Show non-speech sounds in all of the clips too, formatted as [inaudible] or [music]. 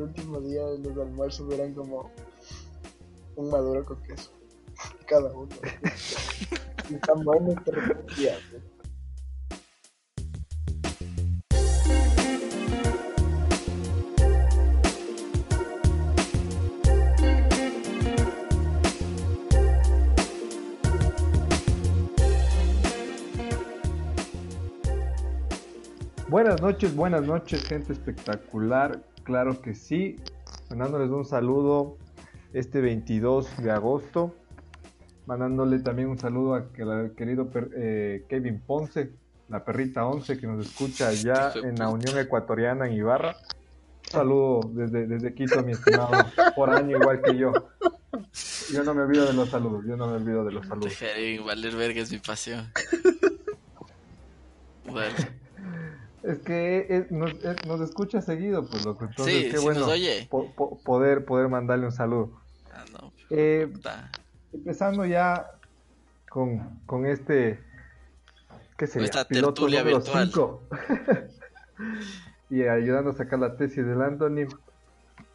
El último día de los almuerzos eran como un maduro con queso. [laughs] Cada uno. y tan buenos que repetía. Buenas noches, buenas noches, gente espectacular. Claro que sí. Mandándoles un saludo este 22 de agosto. Mandándole también un saludo al querido eh, Kevin Ponce, la perrita 11 que nos escucha allá en la Unión Ecuatoriana en Ibarra. Un saludo desde, desde Quito, mi estimado, por año igual que yo. Yo no me olvido de los saludos, yo no me olvido de los saludos. Valer verga es mi pasión. Es que nos, escucha seguido, pues loco. Entonces, sí, qué bueno oye. poder, poder mandarle un saludo. Ah, no, eh, empezando ya con, con este. ¿Qué sería? Esta Piloto tertulia virtual. [laughs] y ayudando a sacar la tesis del Anthony.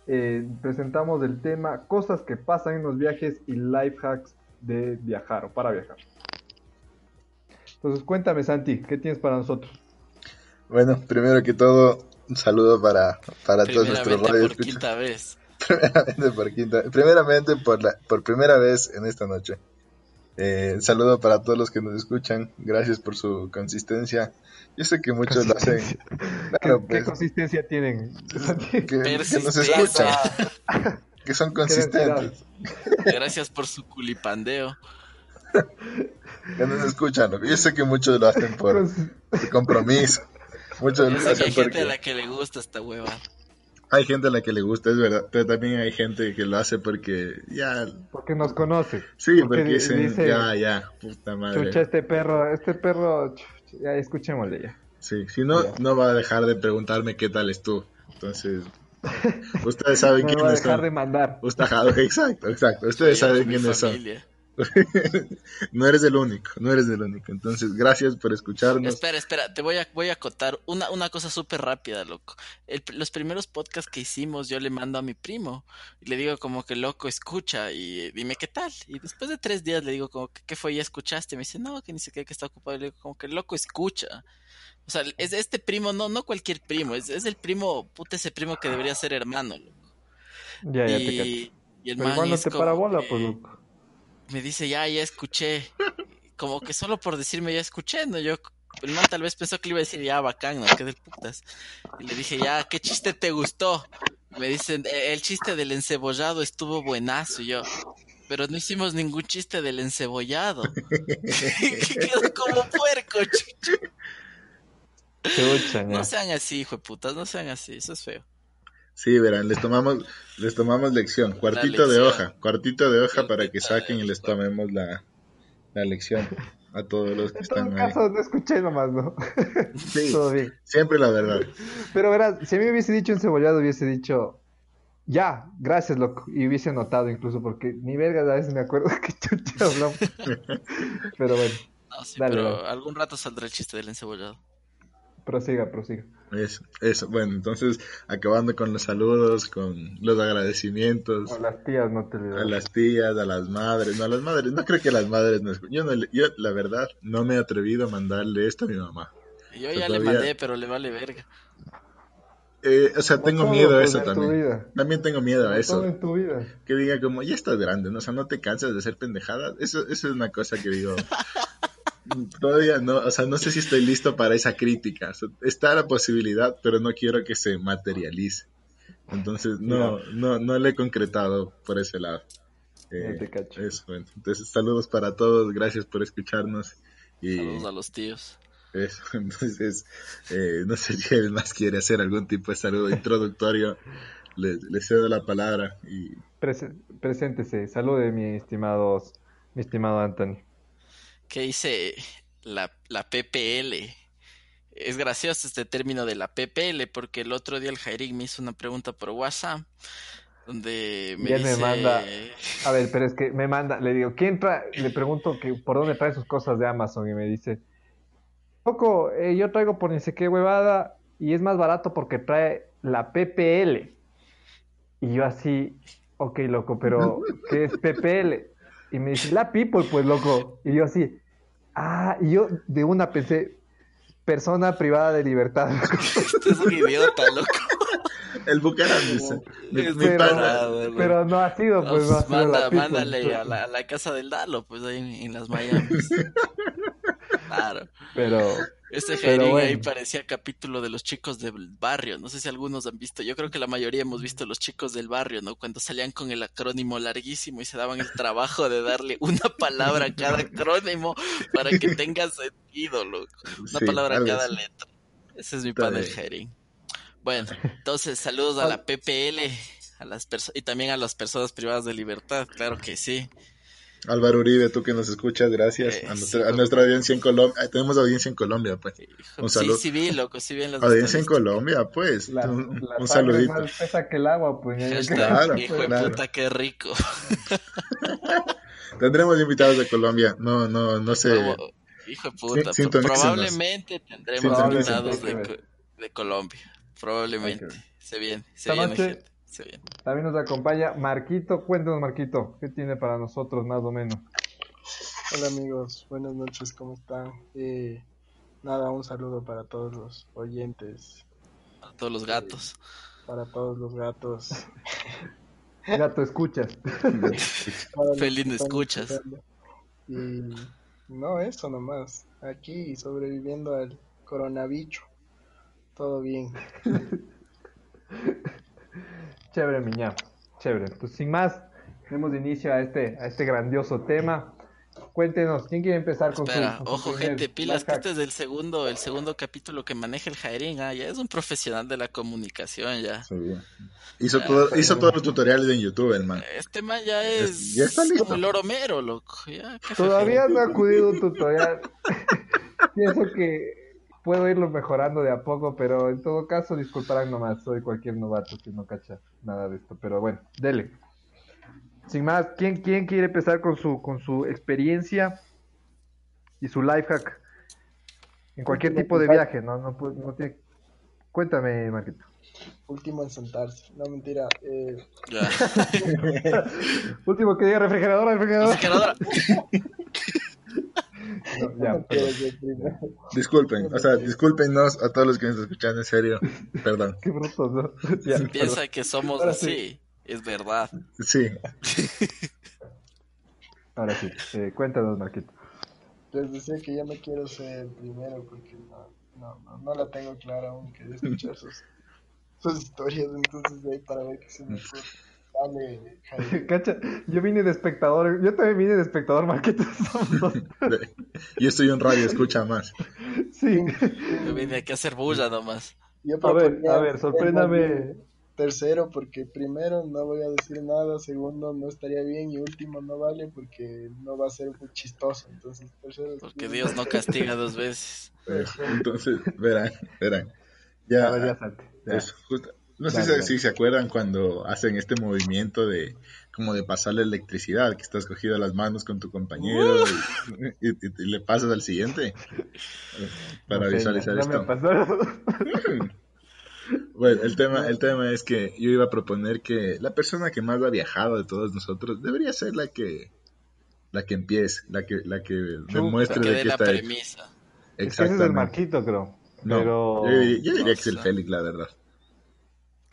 Eh, presentamos el tema cosas que pasan en los viajes y life hacks de viajar o para viajar. Entonces, cuéntame, Santi, ¿qué tienes para nosotros? Bueno, primero que todo, un saludo para, para todos nuestros radios. por quinta vez. [laughs] Primeramente por quinta Primeramente por, la, por primera vez en esta noche. Eh, un saludo para todos los que nos escuchan. Gracias por su consistencia. Yo sé que muchos lo hacen. ¿Qué, pues, consistencia tienen? [laughs] Que, que nos escuchan. [laughs] que son consistentes. Gracias por su culipandeo. que nos escuchan. Yo sé que muchos lo hacen por, por compromiso. Muchas gracias. Hay gente a la que le gusta esta hueva. Hay gente a la que le gusta, es verdad. Pero también hay gente que lo hace porque ya. Porque nos conoce. Sí, porque, dicen, ya, ya, puta madre. Chucha, este perro, este perro, ya escuchémosle ya. Sí, si no, no va a dejar de preguntarme qué tal es tú. Entonces, ustedes saben [laughs] no quiénes va a dejar de mandar. [laughs] exacto, exacto. Ustedes saben quiénes son. [laughs] no eres el único, no eres el único. Entonces, gracias por escucharnos. Espera, espera, te voy a, voy a acotar una, una cosa súper rápida, loco. los primeros podcasts que hicimos, yo le mando a mi primo y le digo como que loco, escucha y dime qué tal. Y después de tres días le digo como que qué fue, ya escuchaste. Me dice, no, que ni siquiera que está ocupado. Le digo como que loco, escucha. O sea, es este primo, no, no cualquier primo, es, es el primo, puta ese primo que debería ser hermano, loco. Ya, ya y, te el man no te para bola, pues, loco me dice, ya, ya escuché. Como que solo por decirme, ya escuché, ¿no? Yo, el man tal vez pensó que le iba a decir, ya, bacán, ¿no? Qué del putas. Y le dije, ya, ¿qué chiste te gustó? Me dicen, e, el chiste del encebollado estuvo buenazo. Y yo, pero no hicimos ningún chiste del encebollado. [laughs] Quedó como puerco, chucho. no sean así, hijo de putas, no sean así, eso es feo. Sí, verán, les tomamos, les tomamos lección, cuartito de hoja, cuartito de hoja para que saquen y les tomemos la, la lección a todos los que están ahí. caso, no escuché nomás, ¿no? [laughs] Sí, Todo bien. siempre la verdad. Pero verás, si a mí me hubiese dicho encebollado, hubiese dicho, ya, gracias, loco, y hubiese notado incluso, porque ni verga a veces me acuerdo [laughs] que chucha hablamos. [laughs] pero bueno. dale, pero algún rato saldrá el chiste del encebollado. Prosiga, prosiga. Eso, eso. Bueno, entonces, acabando con los saludos, con los agradecimientos. A las tías, no te olvides. A las tías, a las madres. No, a las madres. No creo que las madres no Yo, no, yo, la verdad, no me he atrevido a mandarle esto a mi mamá. Yo ya le mandé, pero le vale verga. Eh, o sea, tengo miedo a eso también. También tengo miedo a eso. En tu vida. Que diga como, ya estás grande, ¿no? O sea, no te cansas de hacer pendejadas. Eso, eso es una cosa que digo. [laughs] todavía no, o sea, no sé si estoy listo para esa crítica. O sea, está la posibilidad, pero no quiero que se materialice. Entonces, no, no, no le he concretado por ese lado. Eh, cacho. eso, bueno. Entonces, saludos para todos, gracias por escucharnos. Y Saludos a los tíos. eso, [laughs] entonces, eh, no sé si él más quiere hacer algún tipo de saludo introductorio. [laughs] Le, le cedo la palabra y preséntese. Salude, mi estimados, mi estimado Anthony. ¿Qué dice la, la PPL? Es gracioso este término de la PPL porque el otro día el Jairín me hizo una pregunta por WhatsApp donde me Y él me dice... manda- A ver, pero es que me manda, le digo, ¿quién trae? Le pregunto que por dónde trae sus cosas de Amazon y me dice, loco, eh, yo traigo por ni sé qué huevada y es más barato porque trae la PPL. Y yo así, ok, loco, pero ¿qué es PPL? Y me dice, la people, pues, loco. Y yo así, ah, y yo de una pensé, persona privada de libertad. Este [laughs] es un idiota, loco. el Bucaram dice. Mi, Es mi pero, pero no ha sido, pues, no ha Pues, sido manda- la people. mándale a la, a la casa del Dalo, pues ahí en, en las Miami. [laughs] Claro. Pero, Este Jairín bueno. ahí parecía capítulo de los chicos del barrio. No sé si algunos han visto. Yo creo que la mayoría hemos visto los chicos del barrio, ¿no? Cuando salían con el acrónimo larguísimo y se daban el trabajo de darle [laughs] una palabra a cada acrónimo para que tenga sentido, loco. Una Sí, palabra a cada letra. Ese es mi Está pan el bien. Jairín. Bueno, [laughs] entonces saludos a la PPL a las y también a las personas privadas de libertad, claro que sí. Álvaro Uribe, tú que nos escuchas, gracias. Eh, a, sí, nuestra, a loco. nuestra audiencia en Colombia. Ah, tenemos audiencia en Colombia, pues. Un sí, saludo. sí vi, loco, sí vi en las Audiencia en. Colombia, pues. la, un la un saludito. más espesa que el agua, pues. Claro, hijo de claro. puta, qué rico. [laughs] Tendremos invitados de Colombia. No, no, no sé. Como- hijo de puta, Sí, probablemente tendremos invitados de, Colombia. Probablemente. Se viene, se Esta viene, noche- gente. También nos acompaña Marquito. Cuéntanos, Marquito, ¿qué tiene para nosotros más o menos? Hola amigos, buenas noches, ¿cómo están? Eh, nada, un saludo para todos los oyentes, A todos los gatos. para todos los gatos. [laughs] Gato, escuchas. para [laughs] Feliz escuchas. escuchando. Y no, eso nomás. Aquí sobreviviendo al coronavirus. Todo bien. [laughs] Chévere, miña. Chévere. Pues sin más, demos inicio a este, a este grandioso tema. Cuéntenos, ¿quién quiere empezar con Espera, su, con ojo, gente, pilas, que este es el segundo, el segundo capítulo que maneja el Jairín. Ah, ya es un profesional de la comunicación, ya. Sí. Hizo, todo, hizo todos los tutoriales en YouTube, el man. Este man ya es Ya está listo. como el oromero, loco. Ya, Todavía no ha acudido un tutorial. [laughs] Pienso que puedo irlo mejorando de a poco, pero en todo caso, disculparán nomás, soy cualquier novato que no cacha nada de esto. Pero bueno, dele. Sin más, ¿quién, quién quiere empezar con su, con su experiencia y su life hack? En cualquier Último tipo de viaje, ¿no? no, pu- no tiene... Cuéntame, Marquito. Último en sentarse. No, mentira. Eh. [laughs] Último que diga refrigeradora, refrigeradora. [laughs] No, ya, [laughs] no. [laughs] Disculpen, o sea, discúlpenos a todos los que nos escuchan, en serio. Perdón. Qué brutos, ¿no? Ya, Si piensa que somos Ahora así, es verdad. Sí, [laughs] Ahora sí, eh, cuéntanos, Marquito. Les decía que ya me quiero ser el primero porque no, no, no, no la tengo clara aún. Quería escuchar sus, sus historias, entonces de ahí para ver qué se me ocurre. Dale, Jaime. [laughs] Cacha, yo vine de espectador, yo también vine de espectador, Marquito. somos dos. de- yo estoy en radio, escucha más. Sí. Yo vine aquí a hacer bulla nomás. Yo A ver, a ver, sorpréndame. Tercero, porque primero no voy a decir nada, segundo no estaría bien y último no vale porque no va a ser muy chistoso. Entonces, tercero. es Porque. Dios no castiga dos veces. [laughs] Entonces, verán, verán. Ya, ya. Ya. eso, justo- no sé si, se acuerdan cuando hacen este movimiento de como de pasarle electricidad, que estás cogido las manos con tu compañero y, y- y le pasas al siguiente [laughs] para sé, visualizar ya- ya me esto. [laughs] Bueno, el tema, el tema es que yo iba a proponer que la persona que más ha viajado de todos nosotros debería ser la que la que empiece, la que la que demuestre Que de qué la está hecho. premisa. Es que ese es el Exactamente. Marquito, creo. No, Pero. yo, diría- yo diría que es el. Félix, la verdad.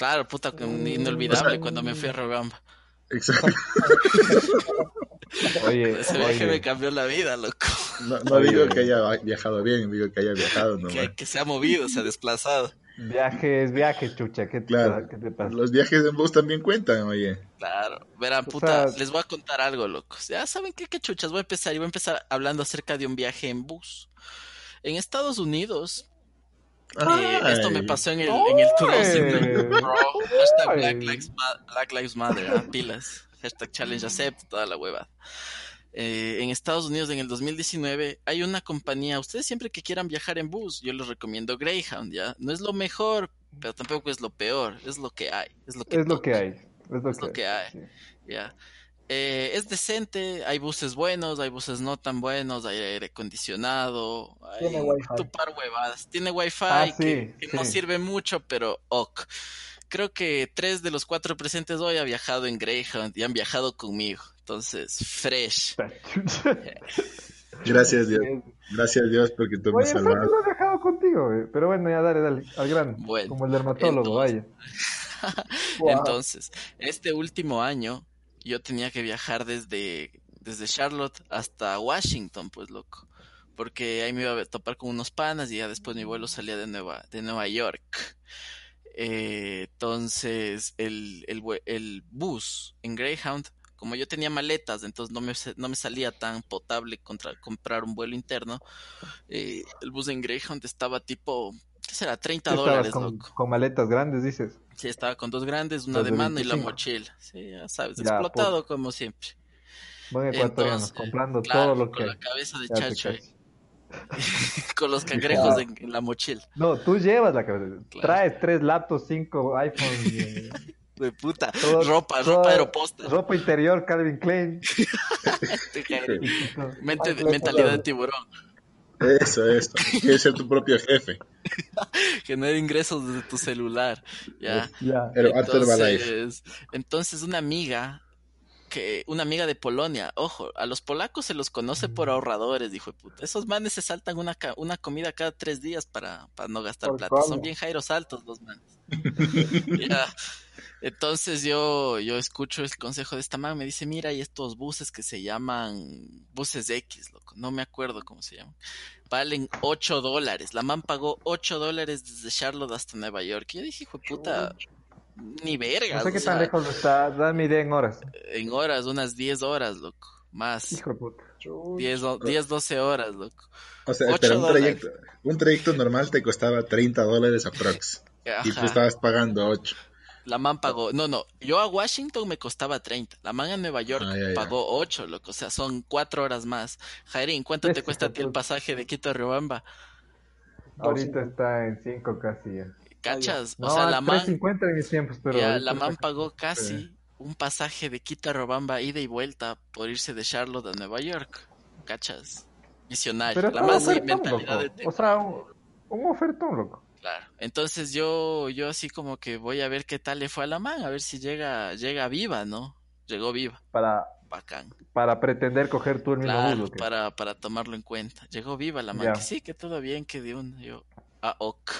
Claro, puta, que un inolvidable O sea- cuando me fui a Rogamba. Exacto. [laughs] Oye, Ese viaje me cambió la vida, loco. No, no Oye. digo que haya viajado bien, digo que haya viajado nomás. Que, que se ha movido, se ha desplazado. viaje es viaje, chucha. ¿Qué te, Claro. ¿qué te pasa? Los viajes en bus también cuentan, oye. Claro, verán, O puta, sea- les voy a contar algo, locos. Ya saben qué, qué chuchas, voy a empezar y voy a empezar hablando acerca de un viaje en bus. En Estados Unidos, eh, esto me pasó en el, en el 2009, bro. Hashtag. Black Lives, Black Lives Matter, ah, pilas. Hashtag Challenge Accept, toda la hueva. Eh, en Estados Unidos, en el 2019, hay una compañía, ustedes siempre que quieran viajar en bus, yo les recomiendo Greyhound, ¿ya? No es lo mejor, pero tampoco es lo peor, es lo que hay, es lo que Es lo que hay. Es lo Es que, lo que hay. sí. Ya. Eh, es decente, hay buses buenos, hay buses no tan buenos, hay aire acondicionado, hay Tiene wifi. tu par huevadas. Tiene wifi Ah, que, sí, que no sí. sirve mucho, pero ok. Creo que tres de los cuatro presentes hoy han viajado en Greyhound y han viajado conmigo. Entonces, fresh. [laughs] Gracias Dios. Gracias Dios porque tú me Oye, Frank salvaste. no he dejado contigo, güey. Pero bueno, ya dale, dale, al grano. Bueno, Como el dermatólogo, entonces- vaya. [laughs] Wow. Entonces, este último año yo tenía que viajar desde, desde Charlotte hasta Washington, pues loco. Porque ahí me iba a topar con unos panas y ya después mi vuelo salía de Nueva, de Nueva York. Eh, entonces, el, el, bus en Greyhound, como yo tenía maletas, entonces no me, no me salía tan potable contra, comprar un vuelo interno. eh, el bus en Greyhound estaba tipo, ¿qué será? 30 Estabas dólares, con, loco. con maletas grandes, dices. Sí, estaba con dos grandes, una de de mano y la 25. mochila. Sí, ya sabes, Ya, explotado como siempre. Buen ecuatoriano, Entonces, comprando claro, todo lo que con la cabeza de chacho [laughs] con los cangrejos en, en la mochila. No, tú llevas la cabeza. Claro. Traes tres laptops, cinco iPhones, [laughs] eh, De puta, todo- ropa, todo- ropa aeroposta. ropa interior, Calvin Klein. [laughs] Y. Mente- mentalidad de tiburón. Eso, eso. Quieres ser tu propio jefe. [laughs] Genera ingresos desde tu celular. Ya. Entonces, entonces una amiga que una amiga de Polonia, ojo, a los polacos se los conoce por ahorradores, dijo puta. Esos manes se saltan una, una comida cada tres días para, para no gastar ¿Por plata. cómo? Son bien jairos altos los manes. [laughs] Ya. Entonces yo, yo escucho el consejo de esta man, me dice, mira, hay estos buses que se llaman buses X, loco, no me acuerdo cómo se llaman. Valen 8 dólares. La man pagó 8 dólares desde Charlotte hasta Nueva York. Y yo dije, hijo de puta, ni verga. No sé qué tan lejos está. Dame idea en horas. En horas, unas 10 horas, loco. Más. Hijo de puta. Chuy. 10, o- 10 12 horas, loco. O sea, Ocho pero un trayecto, un trayecto normal te costaba 30 dólares aprox. Y tú estabas pagando 8. La man pagó, no, no, yo a Washington me costaba 30, la man a Nueva York Ah, ya, ya. pagó 8, loco, o sea, son 4 horas más. Jairín, ¿cuánto te cuesta a ti el [laughs] pasaje de Quito a Riobamba? Ahorita está en 5 casi ya. ¿Cachas? No, o sea, la man, 3.50 en mis tiempos, pero. ya, la man pagó casi un pasaje de Quito a Riobamba ida y vuelta por irse de Charlotte a Nueva York. ¿Cachas? Visionario. Pero la man sí, mentalidad loco. de O sea, un, un ofertón, loco. Claro. Entonces yo, yo así como que voy a ver qué tal le fue a la man, a ver si llega, llega viva, ¿no? Llegó viva, Para, bacán. para pretender coger tú el mismo Claro, bus, ¿o qué? para, para tomarlo en cuenta. Llegó viva la man, que sí, que todo bien, que de un, yo, ah, ok.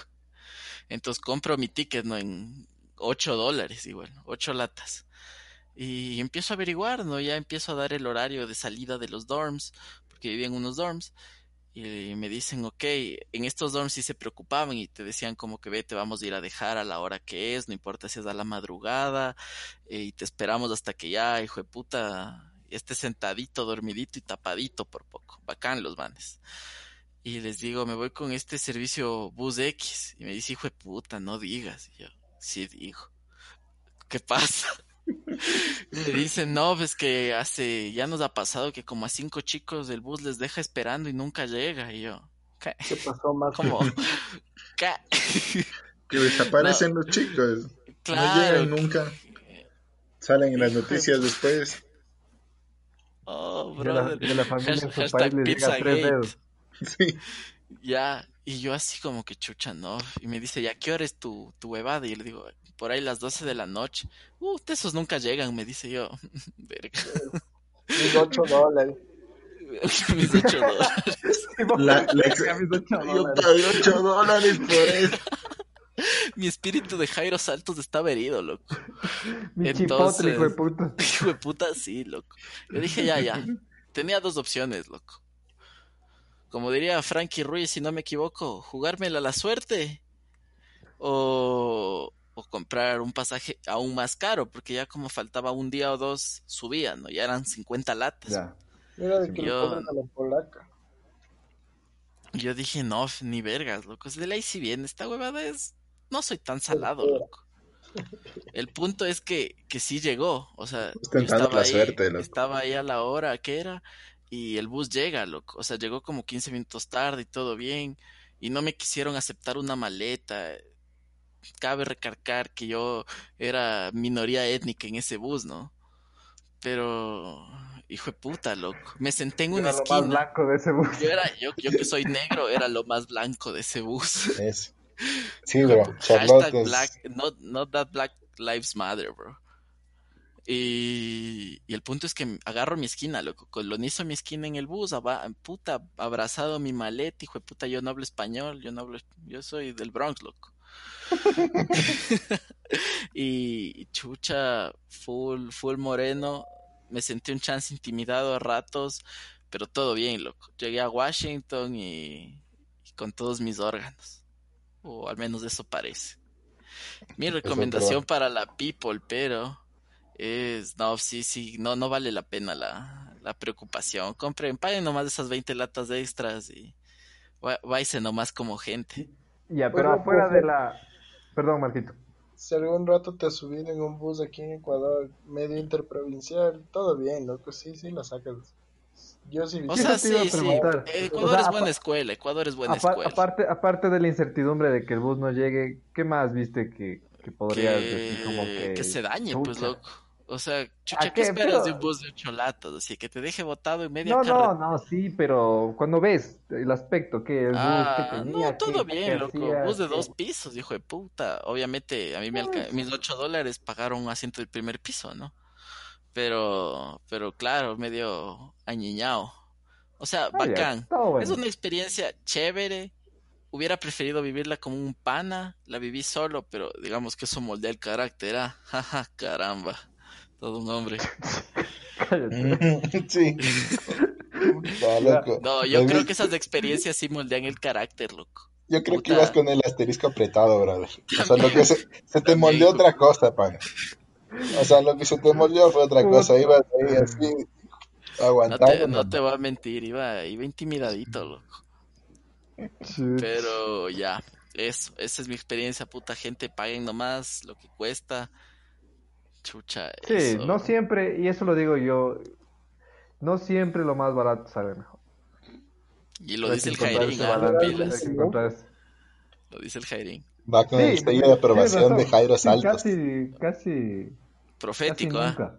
Entonces compro mi ticket, ¿no? En 8 dólares igual, 8 latas. Y empiezo a averiguar, ¿no? Ya empiezo a dar el horario de salida de los dorms, porque vivía en unos dorms. Y me dicen, ok, en estos dorms sí se preocupaban y te decían como que ve, te vamos a ir a dejar a la hora que es, no importa si es a la madrugada, eh, y te esperamos hasta que ya, hijo de puta, esté sentadito, dormidito y tapadito por poco. Bacán los manes. Y les digo, me voy con este servicio Bus X. Y me dice, hijo de puta, no digas. Y yo, sí digo. ¿Qué pasa? Me dicen, no, pues que hace, ya nos ha pasado que como a cinco chicos del bus les deja esperando y nunca llega. Y yo, ¿qué? ¿Qué pasó más? ¿Cómo? [laughs] ¿Qué? Que desaparecen los chicos. Claro. No llegan nunca. Salen en las noticias [laughs] después. Oh, De la, brother. de la familia en su país les llega tres dedos. Sí. Ya, y yo así como que chucha, ¿no? Y me dice, ¿ya qué hora es tu, tu huevada? Y yo le digo, por ahí las 12 de la noche. Uh, esos nunca llegan, me dice yo. [laughs] Verga. Mis 8 dólares. [laughs] Mis 8 dólares. [laughs] La, la ex- A mis ocho Yo dólares. pagué 8 dólares por eso. Mi espíritu de Jairo Saltos estaba herido, loco. Mi Entonces- chipotle, hijo de puta. Hijo de puta, sí, loco. Yo dije, ya, ya. Tenía dos opciones, loco. Como diría Frankie Ruiz, si no me equivoco, jugármela a la suerte o, o comprar un pasaje aún más caro, porque ya como faltaba un día o dos, subía, ¿no? Ya eran 50 latas. Ya. Mira de que Yo- a la polaca. Yo dije, no, ni vergas, loco. Es de ley si bien, esta huevada es... No soy tan salado, loco. El punto es que, que sí llegó. O sea, yo tentando estaba la ahí, suerte, loco. estaba ahí a la hora que era y el bus llega, loco. O sea, llegó como 15 minutos tarde y todo bien. Y no me quisieron aceptar una maleta. Cabe recargar que yo era minoría étnica en ese bus, ¿no? Pero, hijo de puta, loco. Me senté en una Era lo más esquina. blanco de ese bus. Yo era, yo, yo que soy negro, era lo más blanco de ese bus. Eso. [laughs] Sí, bro. Charlotte es- black, not, not that black lives matter, bro. Y, y el punto es que agarro mi esquina, loco. Colonizo mi esquina en el bus, aba- puta, abrazado mi maleta, hijo de puta, yo no hablo español, yo no hablo, es- yo soy del Bronx, loco. [laughs] y chucha, full, full moreno, me sentí un chance intimidado a ratos, pero todo bien, loco. Llegué a Washington y, y con todos mis órganos. O al menos eso parece. Mi recomendación para la people, pero es, no, sí, sí, no, no vale la pena la, la preocupación. Compren, paguen nomás esas 20 latas de extras y váyase nomás como gente. Ya, pero Oye, afuera profe. de la... Perdón, Marquito. Si algún rato te has subido en un bus aquí en Ecuador, medio interprovincial, todo bien, loco, sí, sí la sacas. Yo sí O Sí, sea, sí, sí. preguntar. Ecuador O sea, es buena escuela, Ecuador es buena escuela. aparte, aparte de la incertidumbre de que el bus no llegue, ¿qué más viste que, que podrías decir como que... que se dañe, pues loco. O sea, chucha, ¿qué, qué? esperas de un bus de ocho latas? Así que te deje botado en media No, carretera. no, no, sí, pero cuando ves el aspecto que el bus Ah, que tenía, no, todo bien, loco. hacía, Bus de dos pisos, hijo de puta. Obviamente, a mí me mis ocho dólares pagaron un asiento del primer piso, ¿no? Pero, pero claro, medio añiñado. O sea, Ah, bacán. bueno. Es una experiencia chévere. Hubiera preferido vivirla como un pana. La viví solo, pero digamos que eso moldea el carácter, ¿ah? [laughs] Jaja, caramba. Todo un hombre. [laughs] Sí. [laughs] No, loco. No, yo creo que esas experiencias sí moldean el carácter, loco. Yo creo que ibas con el asterisco apretado, brother. O sea, lo que se, se te moldeó otra cosa, pan. O sea, lo que se te moldeó fue otra cosa. Ibas ahí así, No aguantando. te, no te voy a mentir, iba, iba intimidadito, loco. Sí. Pero ya, eso, esa es mi experiencia, puta gente, paguen nomás lo que cuesta. Chucha, Sí, eso. no siempre, y eso lo digo yo, no siempre lo más barato sale mejor. Y lo Hay dice el Jairín, ah, Lo dice el Jairín. Va con Sí, el sello de aprobación de. Jairo Sí, Saltos. Casi, casi, Profético, casi ¿ah?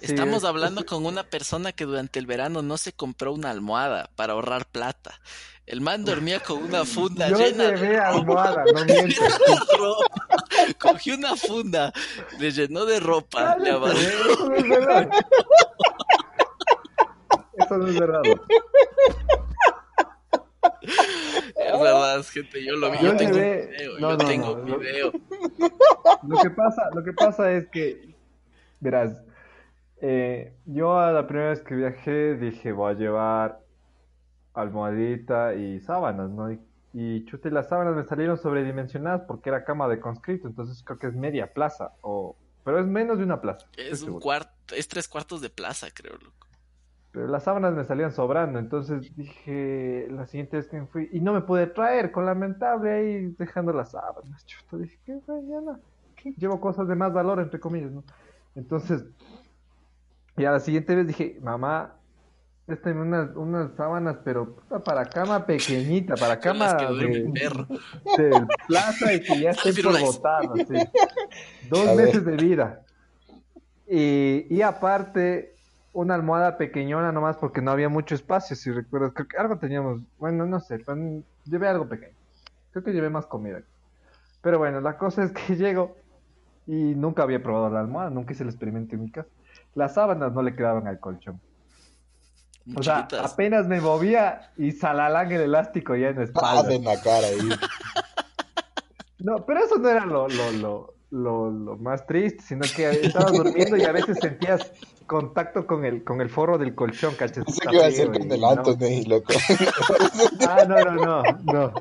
Sí, Estamos es- hablando con una persona que durante el verano no se compró una almohada para ahorrar plata. El man dormía con una [laughs] funda Yo llena de almohada, no [laughs] miento. ropa. Cogió una funda, le llenó de ropa, le amarró- eso no es verdad. Eso no es verdad. Es verdad, gente, yo lo vi, yo, Yo tengo video, no, yo no, tengo no. video. Lo que pasa, lo que pasa es que, verás, eh, yo a la primera vez que viajé dije voy a llevar almohadita y sábanas, ¿no? Y, y chute, las sábanas me salieron sobredimensionadas porque era cama de conscripto, entonces creo que es media plaza, o, pero es menos de una plaza. Es un cuarto, es tres cuartos de plaza, creo, loco. Pero las sábanas me salían sobrando, entonces dije la siguiente vez que me fui, y no me pude traer, con lamentable ahí dejando las sábanas. Chuta, dije, ¿qué mañana? ¿Qué? Llevo cosas de más valor, entre comillas, ¿no? Entonces, y a la siguiente vez dije, mamá, esta unas, unas sábanas, pero puta, para cama pequeñita, para cama de, perro. de plaza y que ya estén por botar, así. Dos A ver. meses de vida. Y, y aparte, una almohada pequeñona nomás porque no había mucho espacio, si recuerdas. Creo que algo teníamos, bueno, no sé, pero llevé algo pequeño. Creo que llevé más comida. Pero bueno, la cosa es que [laughs] llego y nunca había probado la almohada, nunca hice el experimento en mi casa. Las sábanas no le quedaban al colchón. O sea, Chiquitas. apenas me movía y salalán el elástico ya en la espalda. en la cara ahí. [laughs] No, pero eso no era lo, lo, lo, lo, lo más triste, sino que estabas durmiendo y a veces sentías contacto con el, con el forro del colchón, ¿cachas? Pensé Está que iba a ser con el no. Anthony, loco. Ah, no, no, no, no.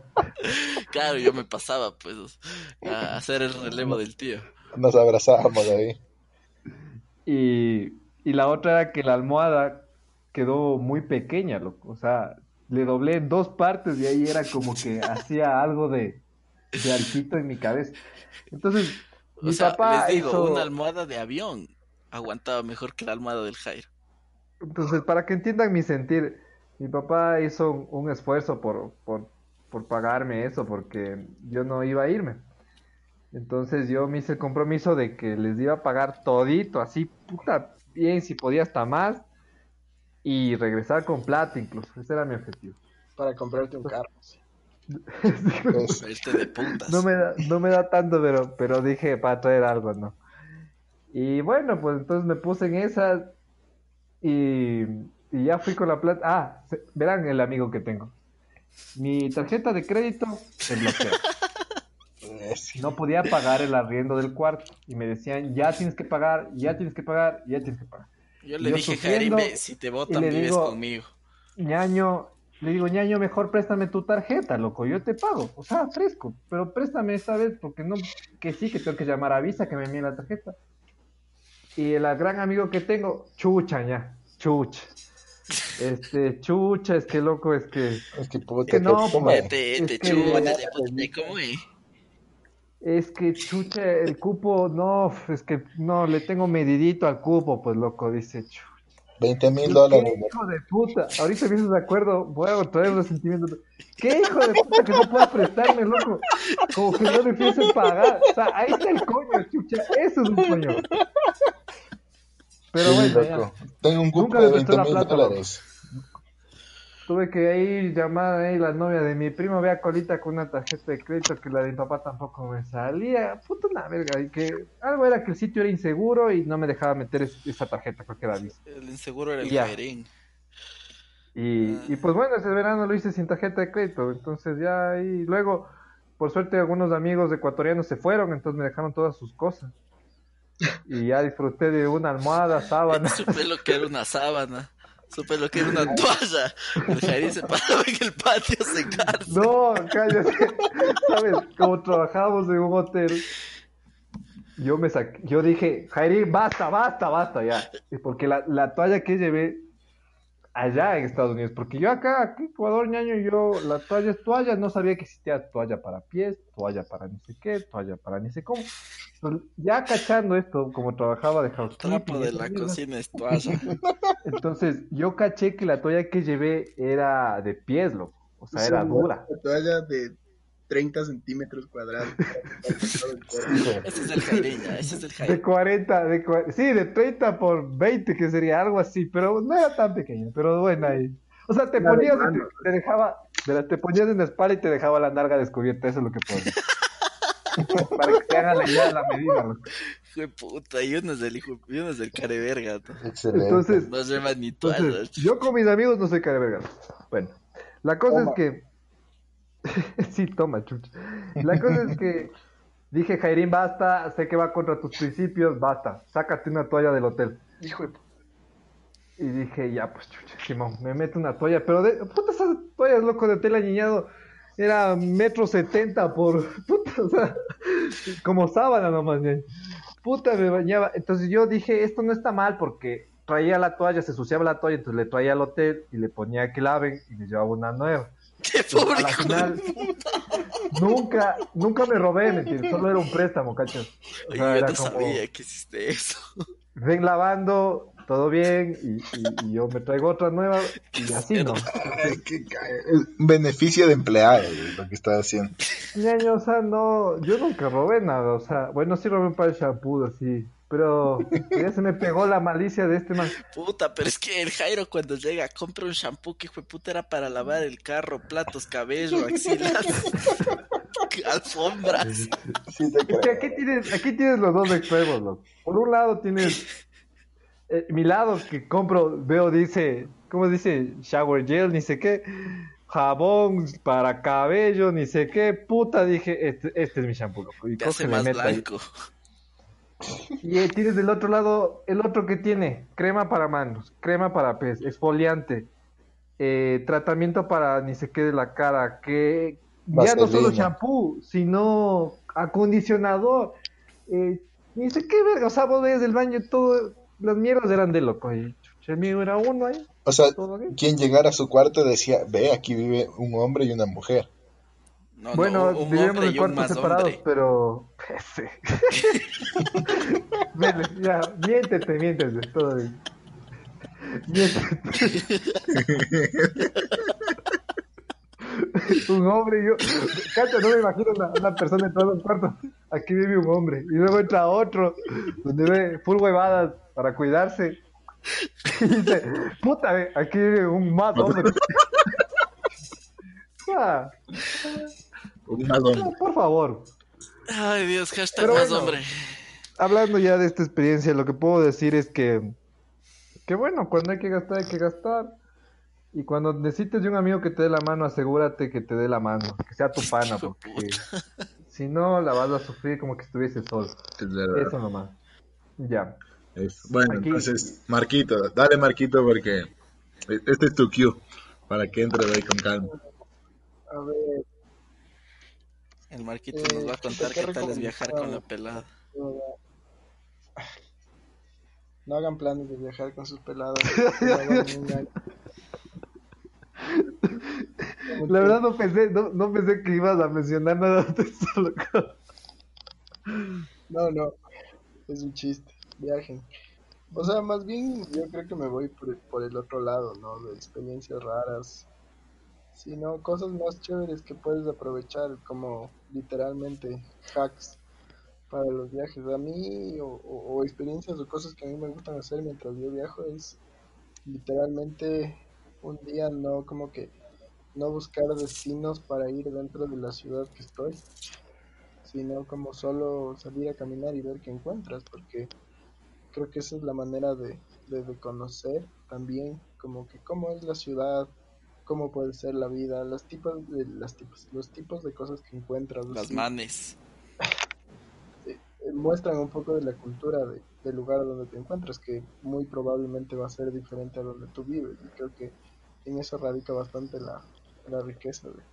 Claro, yo me pasaba, pues, a hacer el relevo del tío. Nos abrazábamos ahí. Y, y la otra era que la almohada quedó muy pequeña, loco. O sea, le doblé en dos partes y ahí era como que hacía algo de, de altito en mi cabeza. Entonces, O mi sea, papá les digo, hizo... una almohada de avión aguantaba mejor que la almohada del Jairo. Entonces, para que entiendan mi sentir, mi papá hizo un, un esfuerzo por, por, por pagarme eso porque yo no iba a irme. Entonces yo me hice el compromiso de que les iba a pagar todito, así, puta, bien, si podía hasta más, y regresar con plata incluso. Ese era mi objetivo. Para comprarte un carro. sí. [laughs] Pues, Irte de puntas. no me da, no me da tanto, pero, pero dije para traer algo, ¿no? Y bueno, pues entonces me puse en esas y, y ya fui con la plata. Ah, se- verán el amigo que tengo. Mi tarjeta de crédito se bloqueó. [laughs] No podía pagar el arriendo del cuarto. Y me decían, ya tienes que pagar, ya tienes que pagar, ya tienes que pagar. Yo le yo dije, sufriendo, Jarime, si te votan, vives digo- conmigo. ñaño, le digo, ñaño, mejor préstame tu tarjeta, loco, yo te pago. O sea, fresco, pero préstame esta vez porque no, que sí, que tengo que llamar a Visa que me envíe la tarjeta. Y el gran amigo que tengo, chucha, ña, chucha. Este, chucha, es que loco, es que, Es que puta, Que no, pues, es que- puta, ¿cómo es? Es que chucha, el cupo, no, es que no, le tengo medidito al cupo, pues loco, dice, chucha. 20 mil ¿Qué dólares. hijo de puta? Ahorita me hizo de acuerdo, voy a traer un resentimiento. ¿Qué hijo de puta que no pueda prestarme, loco? Como que no le a pagar. O sea, ahí está el coño, chucha. Eso es un coño. Pero Sí, bueno, ya. Tengo un cupo Nunca de prestó 20 la mil dólares. Tuve que ir llamar ahí la novia de mi primo, vea colita con una tarjeta de crédito que la de mi papá tampoco me salía. Puta una verga. Y que algo era que el sitio era inseguro y no me dejaba meter es- esa tarjeta, creo que era. El inseguro era el. Jairín. Y, y pues bueno, ese verano lo hice sin tarjeta de crédito, entonces ya ahí luego, por suerte algunos amigos ecuatorianos se fueron, entonces me dejaron todas sus cosas. Y ya disfruté de una almohada, [laughs] sábana. Supe lo que era una sábana. Supe lo que era una toalla. El se paraba en el patio a secarse. No, cállate. ¿Sabes? Como trabajábamos en un hotel, yo me saqué, yo dije, Jairi, basta, basta, basta ya. Porque la, la toalla que llevé allá en Estados Unidos, porque yo acá, aquí en Ecuador, ñaño, yo, la toalla es toalla, no sabía que existía toalla para pies, toalla para no sé qué, toalla para ni sé cómo. Entonces, ya cachando esto, como trabajaba de housekeeping, Trapo de la cocina es toalla. [laughs] entonces yo caché que la toalla que llevé era de pies, loco. O sea, era dura. Una toalla de 30 centímetros cuadrados. Ese es el Jairín, ya, ese es el De Jairín. 40, de, sí, de 30 por 20, que sería algo así, pero no era tan pequeño, pero bueno ahí. O sea, te de ponías, y te, te dejaba, de la- te ponías en la espalda y te dejaba la narga descubierta, eso es lo que pones. [laughs] Para que te hagan la idea de la medida. loco. Hijo de puta, y uno es del hijo, y uno es del careverga. ¿no? Excelente. Entonces, No ni entonces, yo con mis amigos no soy cara de verga. Bueno, la cosa es que... [laughs] sí, toma, chucha. La cosa es que dije, Jairín, basta, sé que va contra tus principios, basta, sácate una toalla del hotel. Hijo de Y dije, ya, pues, chucha, Simón, me meto una toalla, pero de, puta, esas toallas, loco, de tela niñado, era metro setenta por, [laughs] puta, o sea, como sábana nomás. Puta, me bañaba. Entonces yo dije, esto no está mal porque traía la toalla, se ensuciaba la toalla, entonces le traía al hotel y le ponía que laven y le llevaba una nueva. Qué A pobre la hijo final, de... [laughs] nunca, nunca me robé, ¿me entiendes? Solo era un préstamo, cachas. O Oye, yo no como- sabía que hiciste eso. ven lavando, todo bien, y, y- y yo me traigo otra nueva, [laughs] y así, ¿no? Beneficio de empleado, lo que está haciendo. [laughs] Ñaño, o sea, no, yo nunca robé nada, o sea, bueno, sí robé un par de shampoo, así, pero ya se me pegó la malicia de este man. Puta, pero es que el Jairo cuando llega compra un shampoo que fue puta era para lavar el carro, platos, cabello, axilas, [laughs] alfombras. Sí, te Es que aquí tienes, aquí tienes los dos extremos, loco. Por un lado tienes eh, mi lado que compro, veo, dice, ¿cómo dice? Shower gel, ni sé qué. jabón para cabello, ni sé qué, puta, dije, este, este es mi shampoo, loco. Y Te hace más meto ahí. Y eh, tienes del otro lado, el otro que tiene, crema para manos, crema para pies, exfoliante, eh, tratamiento para ni se quede la cara, que ya no solo shampoo, sino acondicionador, eh, ni sé qué verga, o sea, vos ves el baño, todo, las mierdas eran de loco, y el mío era uno ahí, O sea, quien llegara a su cuarto decía, ve, aquí vive un hombre y una mujer. No, bueno, no, un vivíamos en cuartos separados, hombre. pero... Sí. [laughs] Vele, ya, miéntete, miéntete, todo bien. Miéntete. un hombre y yo. Cacha, no me imagino una, una persona en todo un cuarto. Aquí vive un hombre. Y luego entra otro, donde ve full huevadas para cuidarse. Y dice, puta, ve, aquí vive un más hombre. [laughs] Ah, Un más hombre. por favor. Ay, Dios, hashtag Pero más bueno. hombre. hablando ya de esta experiencia, lo que puedo decir es que, que bueno, cuando hay que gastar, hay que gastar. Y cuando necesites de un amigo que te dé la mano, asegúrate que te dé la mano, que sea tu [laughs] pana, porque [laughs] si no la vas a sufrir como que estuviese solo. Es verdad. Eso nomás. Ya. Es- Bueno, Aquí- entonces, Marquito, dale Marquito porque este es tu cue para que entre ahí con calma. A ver, El Marquito Eh, nos va a contar ¿qué qué tal es viajar con la pelada. no hagan planes de viajar con sus peladas. [laughs] La verdad no pensé, no, no pensé que ibas a mencionar nada de esto, loco. No, no, es un chiste, viajen. O sea, más bien yo creo que me voy por, por el otro lado, ¿no? De experiencias raras, sino cosas más chéveres que puedes aprovechar, como literalmente hacks para los viajes. A mí, o, experiencias o cosas que a mí me gustan hacer mientras yo viajo, es literalmente un día no como que no buscar destinos para ir dentro de la ciudad que estoy sino como solo salir a caminar y ver qué encuentras, porque creo que esa es la manera de, de, de conocer también como que cómo es la ciudad, cómo puede ser la vida, las tipos de las tipos, los tipos de cosas que encuentras, Las manes. eh, muestran un poco de la cultura de- del lugar donde te encuentras, que muy probablemente va a ser diferente a donde tú vives, y creo que en eso radica bastante la, la riqueza de,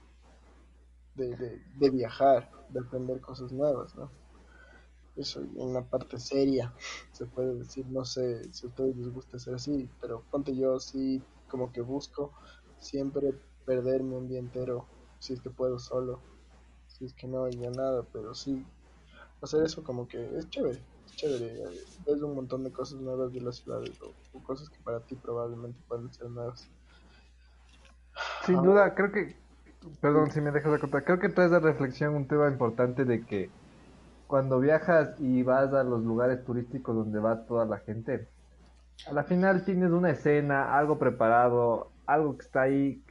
de, de, de viajar, de aprender cosas nuevas, ¿no? Eso en la parte seria, se puede decir, no sé si a ustedes les gusta ser así, pero ponte yo sí como que busco siempre perderme un día entero, si es que puedo solo, si es que no hay ya nada, pero sí hacer eso como que es chévere, es chévere, ves un montón de cosas nuevas de las ciudades o, o cosas que para ti probablemente pueden ser nuevas. Sin duda, creo que, perdón si me dejas de contar, creo que traes de reflexión un tema importante de que cuando viajas y vas a los lugares turísticos donde va toda la gente, a la final tienes una escena, algo preparado, algo que está ahí,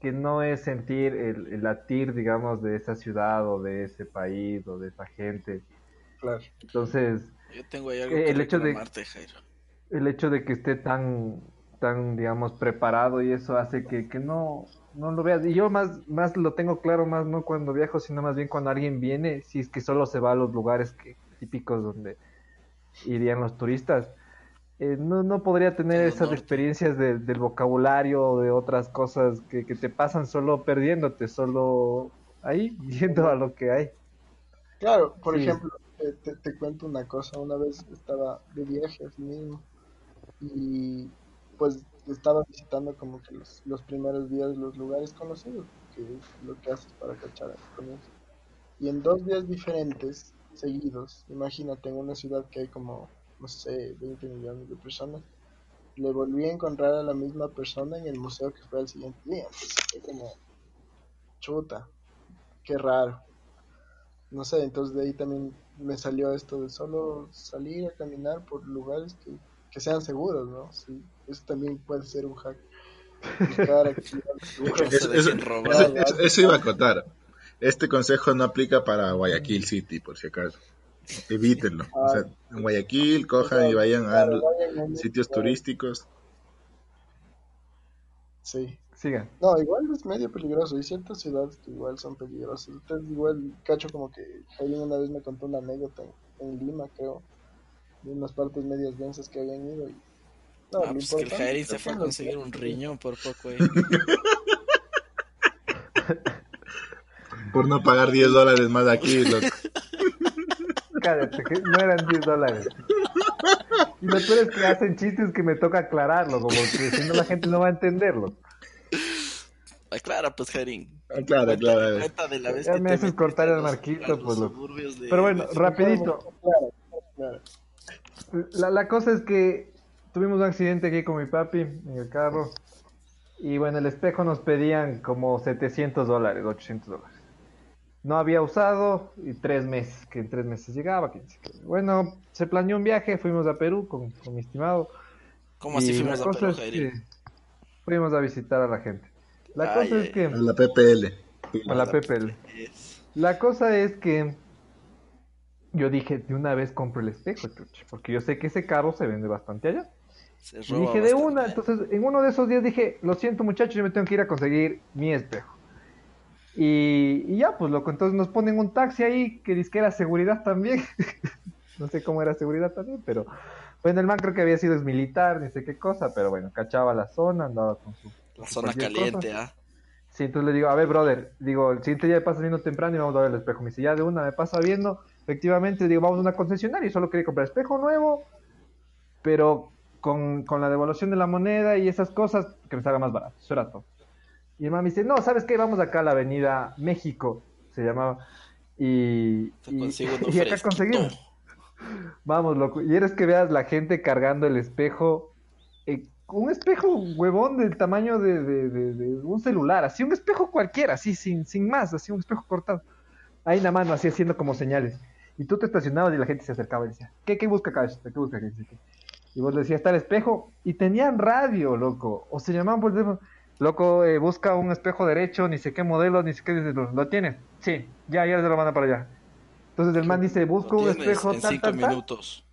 que no es sentir el, el latir, digamos, de esa ciudad o de ese país o de esa gente. Claro. Entonces, Yo tengo ahí algo Eh, que el hecho de- Jairo. el hecho de que esté tan, tan, digamos, preparado y eso hace que, que no, no lo veas. Y yo más, más lo tengo claro, más no cuando viajo, sino más bien cuando alguien viene, si es que solo se va a los lugares que, típicos donde irían los turistas. Eh, no, no podría tener esas norte. experiencias de- del vocabulario o de otras cosas que, que te pasan solo perdiéndote, solo ahí, [laughs] yendo a lo que hay. Claro, por Sí. ejemplo, te, cuento una cosa, una vez estaba de viaje así mismo y pues estaba visitando como que los, los primeros días los lugares conocidos, que es lo que haces para cachar. Y en dos días diferentes, seguidos, imagínate en una ciudad que hay como, no sé, 20 millones de personas, le volví a encontrar a la misma persona en el museo que fue al siguiente día. Entonces fue como, chuta, qué raro no sé, entonces de ahí también me salió esto de solo salir a caminar por lugares que, que sean seguros, ¿no? Sí, eso también puede ser un hack. [laughs] Eso- eso iba a acotar. Este consejo no aplica para Guayaquil City, por si acaso. Evítenlo. O sea, en Guayaquil, cojan y vayan a sitios turísticos. Sí, sigan. No, igual es medio peligroso. Hay ciertas ciudades que igual son peligrosas. Entonces, igual, cacho como que Jaime una vez me contó una anécdota en, en Lima, creo, de unas partes medias densas que habían ido. Y... No, Ah, pues que el creo se fue a conseguir un riñón por poco ahí. [laughs] Por no pagar 10 dólares más aquí, loco. Cállate, que no eran 10 dólares. Y lo peor es que hacen chistes que me toca aclararlo, como que si no la gente no va a entenderlo. Ah, pues Jairin. Ah, claro. Cuenta de la vez Ya que me te haces cortar el marquito, pues, de- Pero bueno, de- rapidito. Claro, claro. La, la cosa es que tuvimos un accidente aquí con mi papi en el carro. Y bueno, el espejo nos pedían como 700 dólares, 800 dólares. No había usado y tres meses, que en tres meses llegaba. que- Bueno, se planeó un viaje, fuimos a Perú con, con mi estimado. ¿Cómo así fuimos la a cosa Perú, es Jairin? que fuimos a visitar a la gente. La Ay, cosa ay, es que... A la PPL. A la PPL. La cosa es que yo dije, de una vez compro el espejo, chuche, porque yo sé que ese carro se vende bastante allá. se Y dije, de una, entonces en uno de esos días dije, lo siento muchachos, yo me tengo que ir a conseguir mi espejo. Y, y ya, pues loco, entonces nos ponen un taxi ahí que dice que era seguridad también. [laughs] no sé cómo era seguridad también, pero bueno, el man creo que había sido militar, ni sé qué cosa, pero bueno, cachaba la zona, andaba con su... La su zona caliente. ¿ah? Sí, entonces le digo, a ver, brother, digo, el siguiente día me pasas viendo temprano y vamos a ver el espejo. Me dice, ya de una me pasa viendo, efectivamente, digo, vamos a una concesionaria y solo quería comprar espejo nuevo, pero con, con la devolución de la moneda y esas cosas, que me salga más barato, eso era todo. Y el man me dice, no, ¿sabes qué? Vamos acá a la avenida México, se llamaba, y, [laughs] y, acá conseguimos. Vamos, loco, y eres que veas la gente cargando el espejo, eh, un espejo huevón del tamaño de, de- de- de un celular, así un espejo cualquiera, así sin, sin más, así un espejo cortado. Ahí en la mano, así haciendo como señales. Y tú te estacionabas y la gente se acercaba y decía, ¿qué, qué busca acá? ¿Qué busca acá? Y vos decías, está el espejo. Y tenían radio, loco. O se llamaban por teléfono. Loco, eh, busca un espejo derecho, ni sé qué modelo, ni sé qué. ¿Lo, lo tienes? Sí, ya, ya se lo manda para allá. Entonces el man dice, busco un espejo en tal, cinco tal, tal. minutos.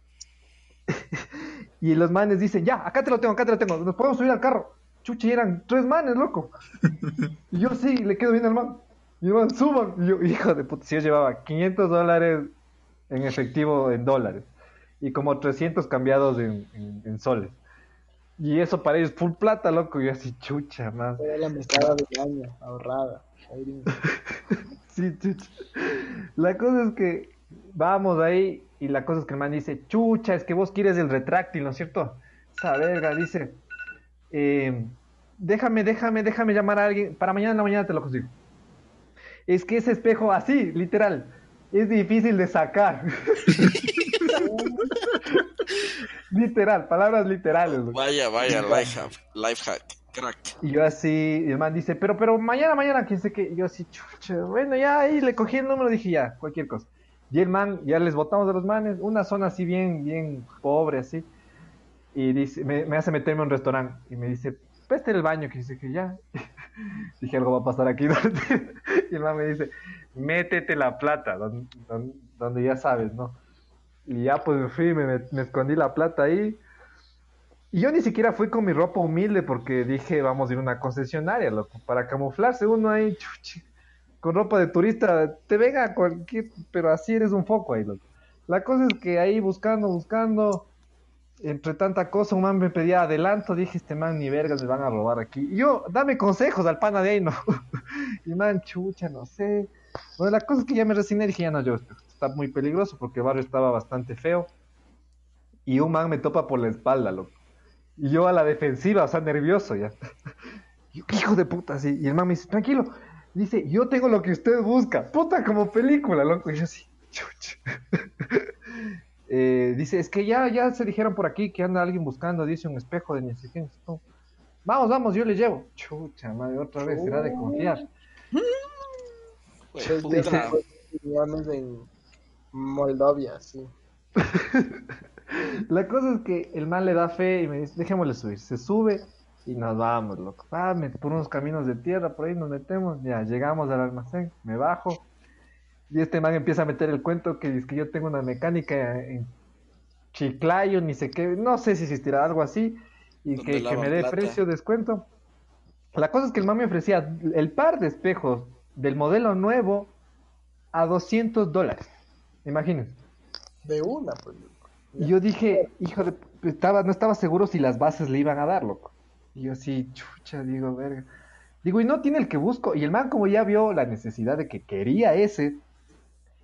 [laughs] Y los manes dicen, ya, acá te lo tengo, acá te lo tengo, nos podemos subir al carro. Chuchi, eran tres manes, loco. [laughs] Y yo sí, le quedo bien al man. Y el man, suban. Y yo, [laughs] hijo de puta, si yo llevaba 500 dólares en efectivo en dólares. Y como 300 cambiados en, en- en soles. Y eso para ellos, full plata, loco. Y yo así, chucha, más. Era la mesada del año, ahorrada. [laughs] Sí, chucha. La cosa es que vamos ahí y la cosa es que el man dice, chucha, es que vos quieres el retráctil, ¿no es cierto? Esa verga dice, eh, déjame, déjame, déjame llamar a alguien, para mañana en la mañana te lo consigo. Es que ese espejo, así, literal, es difícil de sacar. [laughs] literal, palabras literales. loco. Vaya, vaya, life hack, life hack, crack. Y yo así, y el man dice, pero, pero mañana, mañana, que sé que, yo así, chucha, bueno, ya ahí le cogí el número, dije ya, cualquier cosa. Y el man, ya les botamos de los manes, una zona así bien, bien pobre, así. Y dice, me, me hace meterme a un restaurante y me dice, peste el baño, que dice que ya. [laughs] dije, algo va a pasar aquí. [laughs] y el man me dice, métete la plata, donde, donde, donde ya sabes, ¿no? Y ya pues me fui, me, me escondí la plata ahí. Y yo ni siquiera fui con mi ropa humilde porque dije, vamos a ir a una concesionaria, loco, para camuflarse uno ahí, chuchi, con ropa de turista, te venga cualquier, pero así eres un foco ahí, loco. La cosa es que ahí buscando, buscando, entre tanta cosa, un man me pedía adelanto, dije, este man ni vergas me van a robar aquí. Y yo, dame consejos al pana de ahí, no. [laughs] y man, chucha, no sé. Bueno, la cosa es que ya me resigné, dije, ya no, yo, está muy peligroso porque el barrio estaba bastante feo. Y un man me topa por la espalda, loco. Y yo a la defensiva, o sea, nervioso ya. [laughs] Yo, hijo de puta, sí. Y el man me dice, tranquilo. Dice, yo tengo lo que usted busca. Puta, como película, loco. Y yo así, chucha. [laughs] Eh, dice, es que ya, ya se dijeron por aquí que anda alguien buscando, dice un espejo de sé cómo. Vamos, vamos, yo le llevo. Chucha, madre, otra vez, será de confiar. Pues, [laughs] millones en Moldavia, sí. La cosa es que el man le da fe y me dice, dejémosle subir. Se sube y nos vamos, loco. Ah, me- por unos caminos de tierra, por ahí nos metemos. Ya, llegamos al almacén, me bajo. Y este man empieza a meter el cuento que dice que yo tengo una mecánica en Chiclayo, ni sé qué, no sé si existirá algo así. Y que, me dé plata. precio, descuento. La cosa es que el man me ofrecía el par de espejos del modelo nuevo a 200 dólares. Imagínense. De una, pues. Y yo dije, hijo de... Estaba, no estaba seguro si las bases le iban a dar, loco. Y yo así, chucha, digo, verga. Digo, y no tiene el que busco. Y el man como ya vio la necesidad de que quería ese,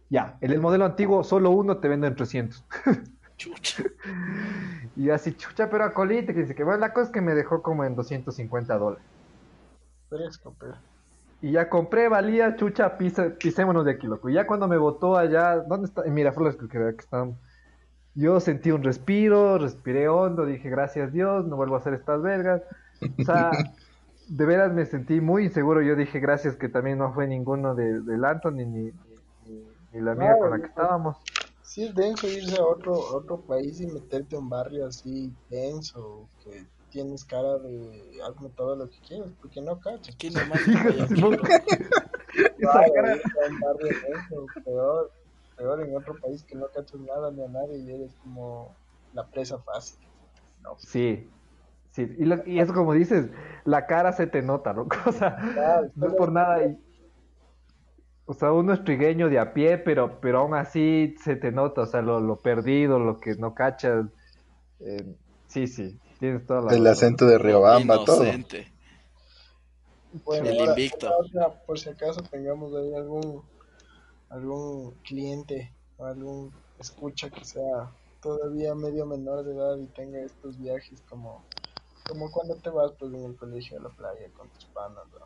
ya, en el modelo antiguo solo uno te vende en 300. [laughs] Chucha. Y así, chucha, pero a colite, que dice que bueno, la cosa es que me dejó como en 250 dólares. Fresco, pero. Y ya compré, valía, chucha, pisa- pisémonos de aquí, loco. Y ya cuando me botó allá, ¿dónde está? En Miraflores, creo que que están. Yo sentí un respiro, respiré hondo, dije, gracias Dios, no vuelvo a hacer estas vergas. O sea, [laughs] de veras me sentí muy inseguro. Yo dije, gracias que también no fue ninguno de, del Anthony ni, ni, ni- ni la amiga con la que estábamos. Sí es denso irse a otro, otro país y meterte a un barrio así denso, que tienes cara de hazme todo lo que quieras, porque no cachas. Aquí nomás en Guayaquil. Claro, irte a [laughs] un barrio denso, peor, peor en otro país que no cachas nada ni a nadie y eres como la presa fácil. No, Sí, sí. Y, lo- y eso como dices, la cara se te nota, ¿no? [laughs] O sea, claro, no es por nada. y- o sea, uno es trigueño de a pie, pero, pero aún así se te nota, o sea, lo, lo perdido, lo que no cachas. eh, sí, sí, tienes toda la El acento de Riobamba, todo. Bueno, El invicto. ahora, por si acaso tengamos ahí algún algún cliente o algún escucha que sea todavía medio menor de edad y tenga estos viajes como como cuando te vas pues en el colegio a la playa con tus panas ¿no?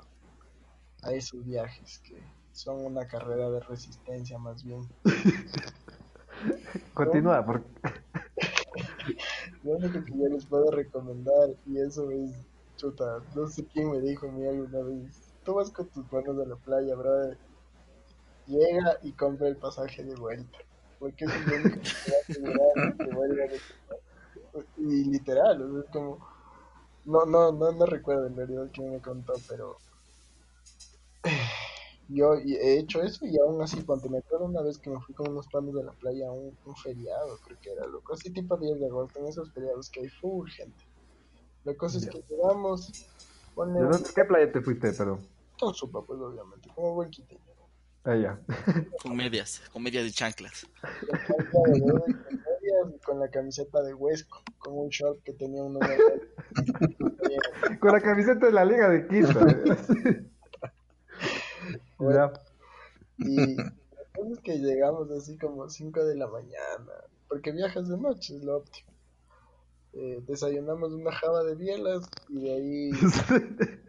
a esos viajes que son una carrera de resistencia más bien [laughs] Continúa, porque [laughs] lo único que yo les puedo recomendar y eso es chuta no sé quién me dijo a mí alguna vez tú vas con tus manos a la playa brother llega y compra el pasaje de vuelta porque es lo único que te va a- y literal o sea, es como no no no no recuerdo en realidad quién me contó pero yo he hecho eso y aún así cuando me acuerdo una vez que me fui con unos panos de la playa a un, un feriado creo que era loco así tipo 10 de agosto en esos feriados que hay full gente la cosa es que llegamos ponle ¿de un, dónde, qué playa te fuiste, perdón? con sopa pues obviamente como buen quiteño Ah, ya. [laughs] Con medias, con medias de chanclas. [laughs] con de la camiseta de Huesco con un short que tenía un número [laughs] Con la camiseta de la Liga de Quito. Ya. Y la cosa es que llegamos así como 5 de la mañana, porque viajas de noche, es lo óptimo. Eh, desayunamos una java de bielas y de ahí, [laughs]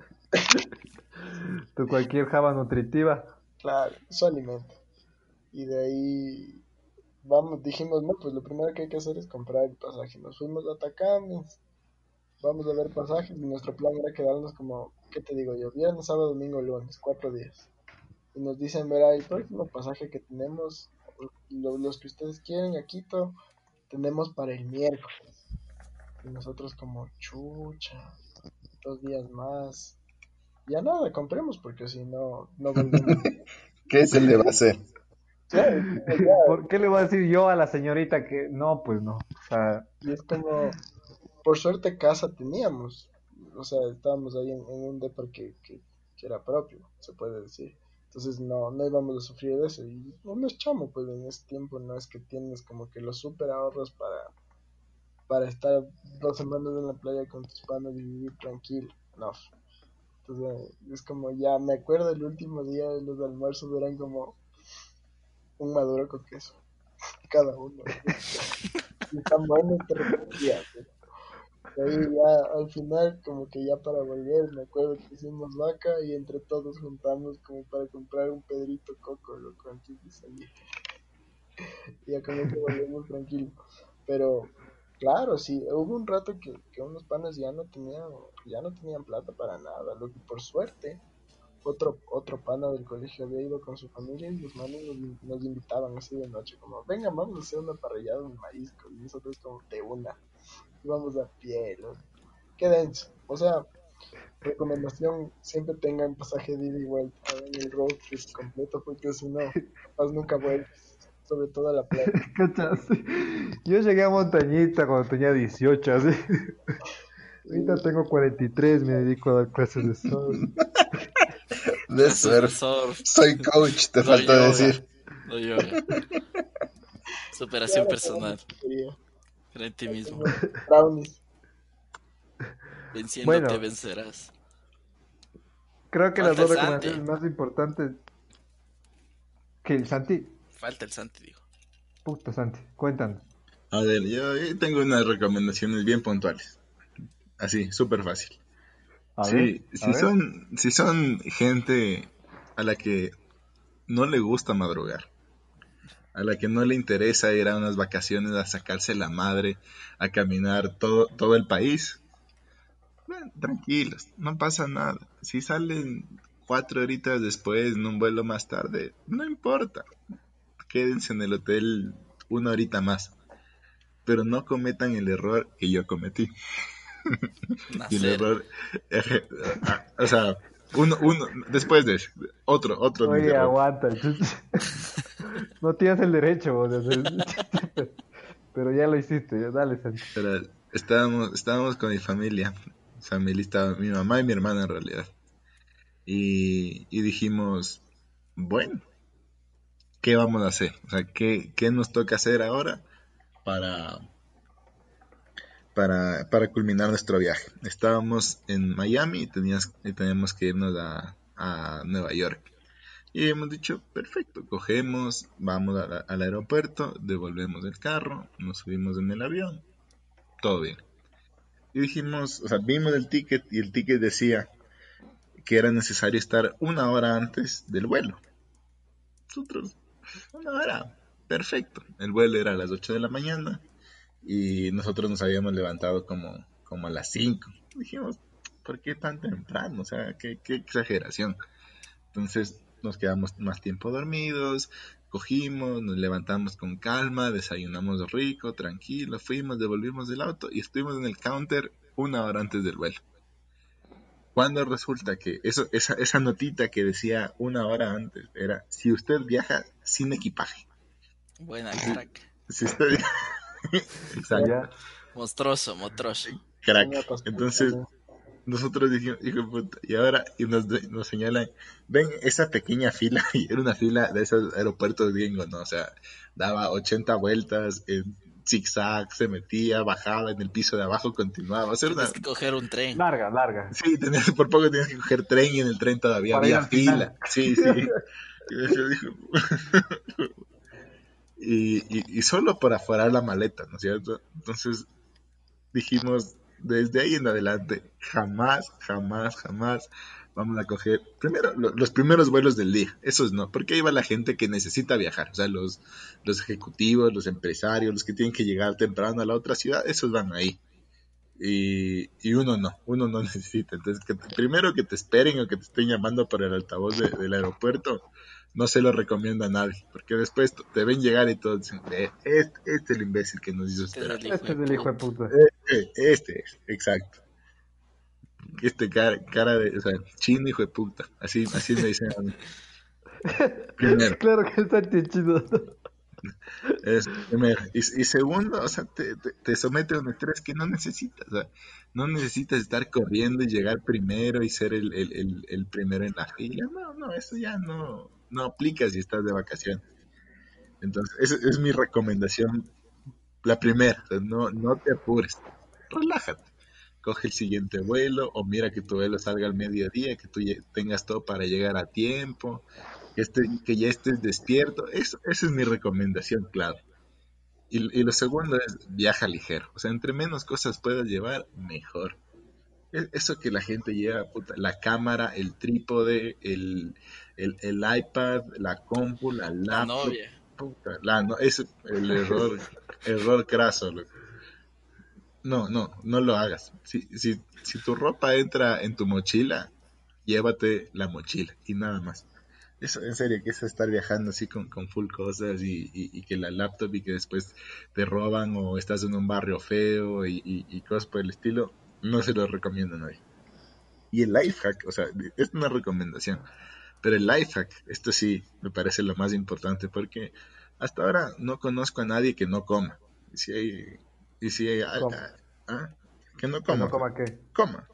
Tu cualquier java nutritiva. claro, su alimento. Y de ahí, vamos, dijimos, no, pues lo primero que hay que hacer es comprar el pasaje. Nos fuimos a Atacames, vamos a ver pasajes y nuestro plan era quedarnos como, ¿qué te digo yo? Viernes, sábado, domingo, lunes, cuatro días. Y nos dicen, verá, el próximo pasaje que tenemos, lo- los que ustedes quieren a Quito, tenemos para el miércoles. Y nosotros como, chucha, dos días más. Ya nada, compremos porque si no, no volvemos. [laughs] ¿Qué se le va a hacer? ¿Por qué le voy a decir yo a la señorita que no, pues no? O sea, Y es como, por suerte casa teníamos, o sea, estábamos ahí en, en un depa que, que, que era propio, se puede decir. Entonces no, no íbamos a sufrir de eso. Y uno es chamo, pues en ese tiempo no es que tienes como que los super ahorros para, para estar dos semanas en la playa con tus panas y vivir tranquilo. No. Entonces es como ya, me acuerdo el último día de los almuerzos eran como un maduro con queso. Cada uno. [laughs] y tan bueno te repetía. De ahí ya al final como que ya para volver me acuerdo que hicimos vaca y entre todos juntamos como para comprar un pedrito coco loco antes de salir y como que volvemos tranquilo pero claro sí hubo un rato que, que unos panes ya no tenían ya no tenían plata para nada lo que por suerte otro otro pana del colegio había ido con su familia y los manos nos, nos invitaban así de noche como venga vamos a hacer una parrillada de marisco y nosotros como de una íbamos a pie, loco. Qué denso. O sea, recomendación, siempre tengan pasaje de ida y vuelta en el road trip completo, porque si no, más nunca vuelves. Sobre todo a la playa. [laughs] ¿cachas? Yo llegué a Montañita cuando tenía 18, así. Ahorita tengo 43, me dedico a dar clases de surf. De surf. Surf, Soy coach, te No falta yoga. decir. no yoga. Superación personal. Cree en ti mismo. Brownies. [laughs] Venciéndote Bueno. vencerás. Creo que las dos recomendaciones Santi. más importantes. Que el Santi. Falta el Santi, digo. Puta Santi, cuéntanos. A ver, yo tengo unas recomendaciones bien puntuales. Así, súper fácil. A Sí, ver, a si ver. son, si son gente a la que no le gusta madrugar, a la que no le interesa ir a unas vacaciones a sacarse la madre, a caminar todo, todo el país, bueno, tranquilos, no pasa nada. Si salen cuatro horitas después en un vuelo más tarde, no importa. Quédense en el hotel una horita más. Pero no cometan el error que yo cometí. [laughs] Y el error, [laughs] o sea, uno, uno, después de ese, otro, otro Oye, aguanta. [laughs] no tienes el derecho vos, pero ya lo hiciste. ya Dale, Santi. Pero estábamos, estábamos con mi familia, familia estaba mi mamá y mi hermana en realidad. Y, y dijimos, bueno, ¿qué vamos a hacer? O sea, ¿qué, qué nos toca hacer ahora para, para, culminar nuestro viaje? Estábamos en Miami y, teníamos que irnos a, Nueva York. Y hemos dicho, perfecto, cogemos, vamos al aeropuerto, devolvemos el carro, nos subimos en el avión, todo bien. Y dijimos, o sea, vimos el ticket y el ticket decía que era necesario estar una hora antes del vuelo. Nosotros, una hora, perfecto. El vuelo era a las 8 de la mañana y nosotros nos habíamos levantado como, como a las 5. Dijimos, ¿por qué tan temprano? O sea, qué, qué exageración. Entonces nos quedamos más tiempo dormidos, cogimos, nos levantamos con calma, desayunamos rico, tranquilo, fuimos, devolvimos del auto y estuvimos en el counter una hora antes del vuelo. Cuando resulta que eso, esa, esa notita que decía una hora antes era si usted viaja sin equipaje. Buena, crack. Si usted Exacto. Monstruoso, monstruoso. crack. Entonces ¿no? nosotros dijimos, hijo de puta, y ahora y nos, nos señalan, ven esa pequeña fila, [laughs] y era una fila de esos aeropuertos gringos, ¿no? O sea, daba 80 vueltas, en zigzag, se metía, bajaba en el piso de abajo, continuaba. O sea, era una- que coger un tren. Larga, larga. Sí, tenías, por poco tenías que coger tren y en el tren todavía Para había al final. fila. Sí, sí. [laughs] [laughs] Y solo para aforar la maleta, ¿no es cierto? Entonces dijimos, desde ahí en adelante, jamás, jamás, jamás vamos a coger, primero, lo- los primeros vuelos del día, esos no, porque ahí va la gente que necesita viajar, o sea, los, los ejecutivos, los empresarios, los que tienen que llegar temprano a la otra ciudad, esos van ahí. Y, uno no, uno no [laughs] necesita. Entonces, que te- primero que te esperen o que te estén llamando por el altavoz de- del aeropuerto, no se lo recomiendo a nadie, porque después te ven llegar y todos dicen, "Eh, este, este es el imbécil que nos hizo Este es esperar. Este es de el hijo de puta. Eh, Este es, exacto. Este cara, cara de, o sea, chino hijo de puta. Así, así me dicen a mí. [laughs] Primero. Claro que el Santi es chido. Es, primero. Y, y segundo, o sea, te, te, te somete a un estrés que no necesitas. O sea, no necesitas estar corriendo y llegar primero y ser el, el, el, el primero en la fila. No, no, eso ya no, no aplica si estás de vacaciones. Entonces, esa es mi recomendación. La primera, no, no te apures. Relájate. Coge el siguiente vuelo o mira que tu vuelo salga al mediodía, que tú tengas todo para llegar a tiempo que, que ya estés despierto. Eso, esa es mi recomendación, claro. Y, y lo segundo es viaja ligero. O sea, entre menos cosas puedas llevar, mejor. E- Eso que la gente lleva, puta, la cámara, el trípode, el, el, el iPad, la compu, la La laptop. novia. puta, la, no, es el error, [laughs] error craso. loco. No, no, no lo hagas. Si, si, si tu ropa entra en tu mochila, llévate la mochila y nada más. Eso, en serio, que es estar viajando así con, con full cosas y, y- y que la laptop y que después te roban o estás en un barrio feo y, y- y cosas por el estilo, no se lo recomiendo a nadie. Y el life hack, o sea, es una recomendación, pero el life hack, esto sí me parece lo más importante porque hasta ahora no conozco a nadie que no coma. Y si hay, y si hay, ¿Cómo? ¿ah? Que no ¿Que coma. no coma qué? Coma.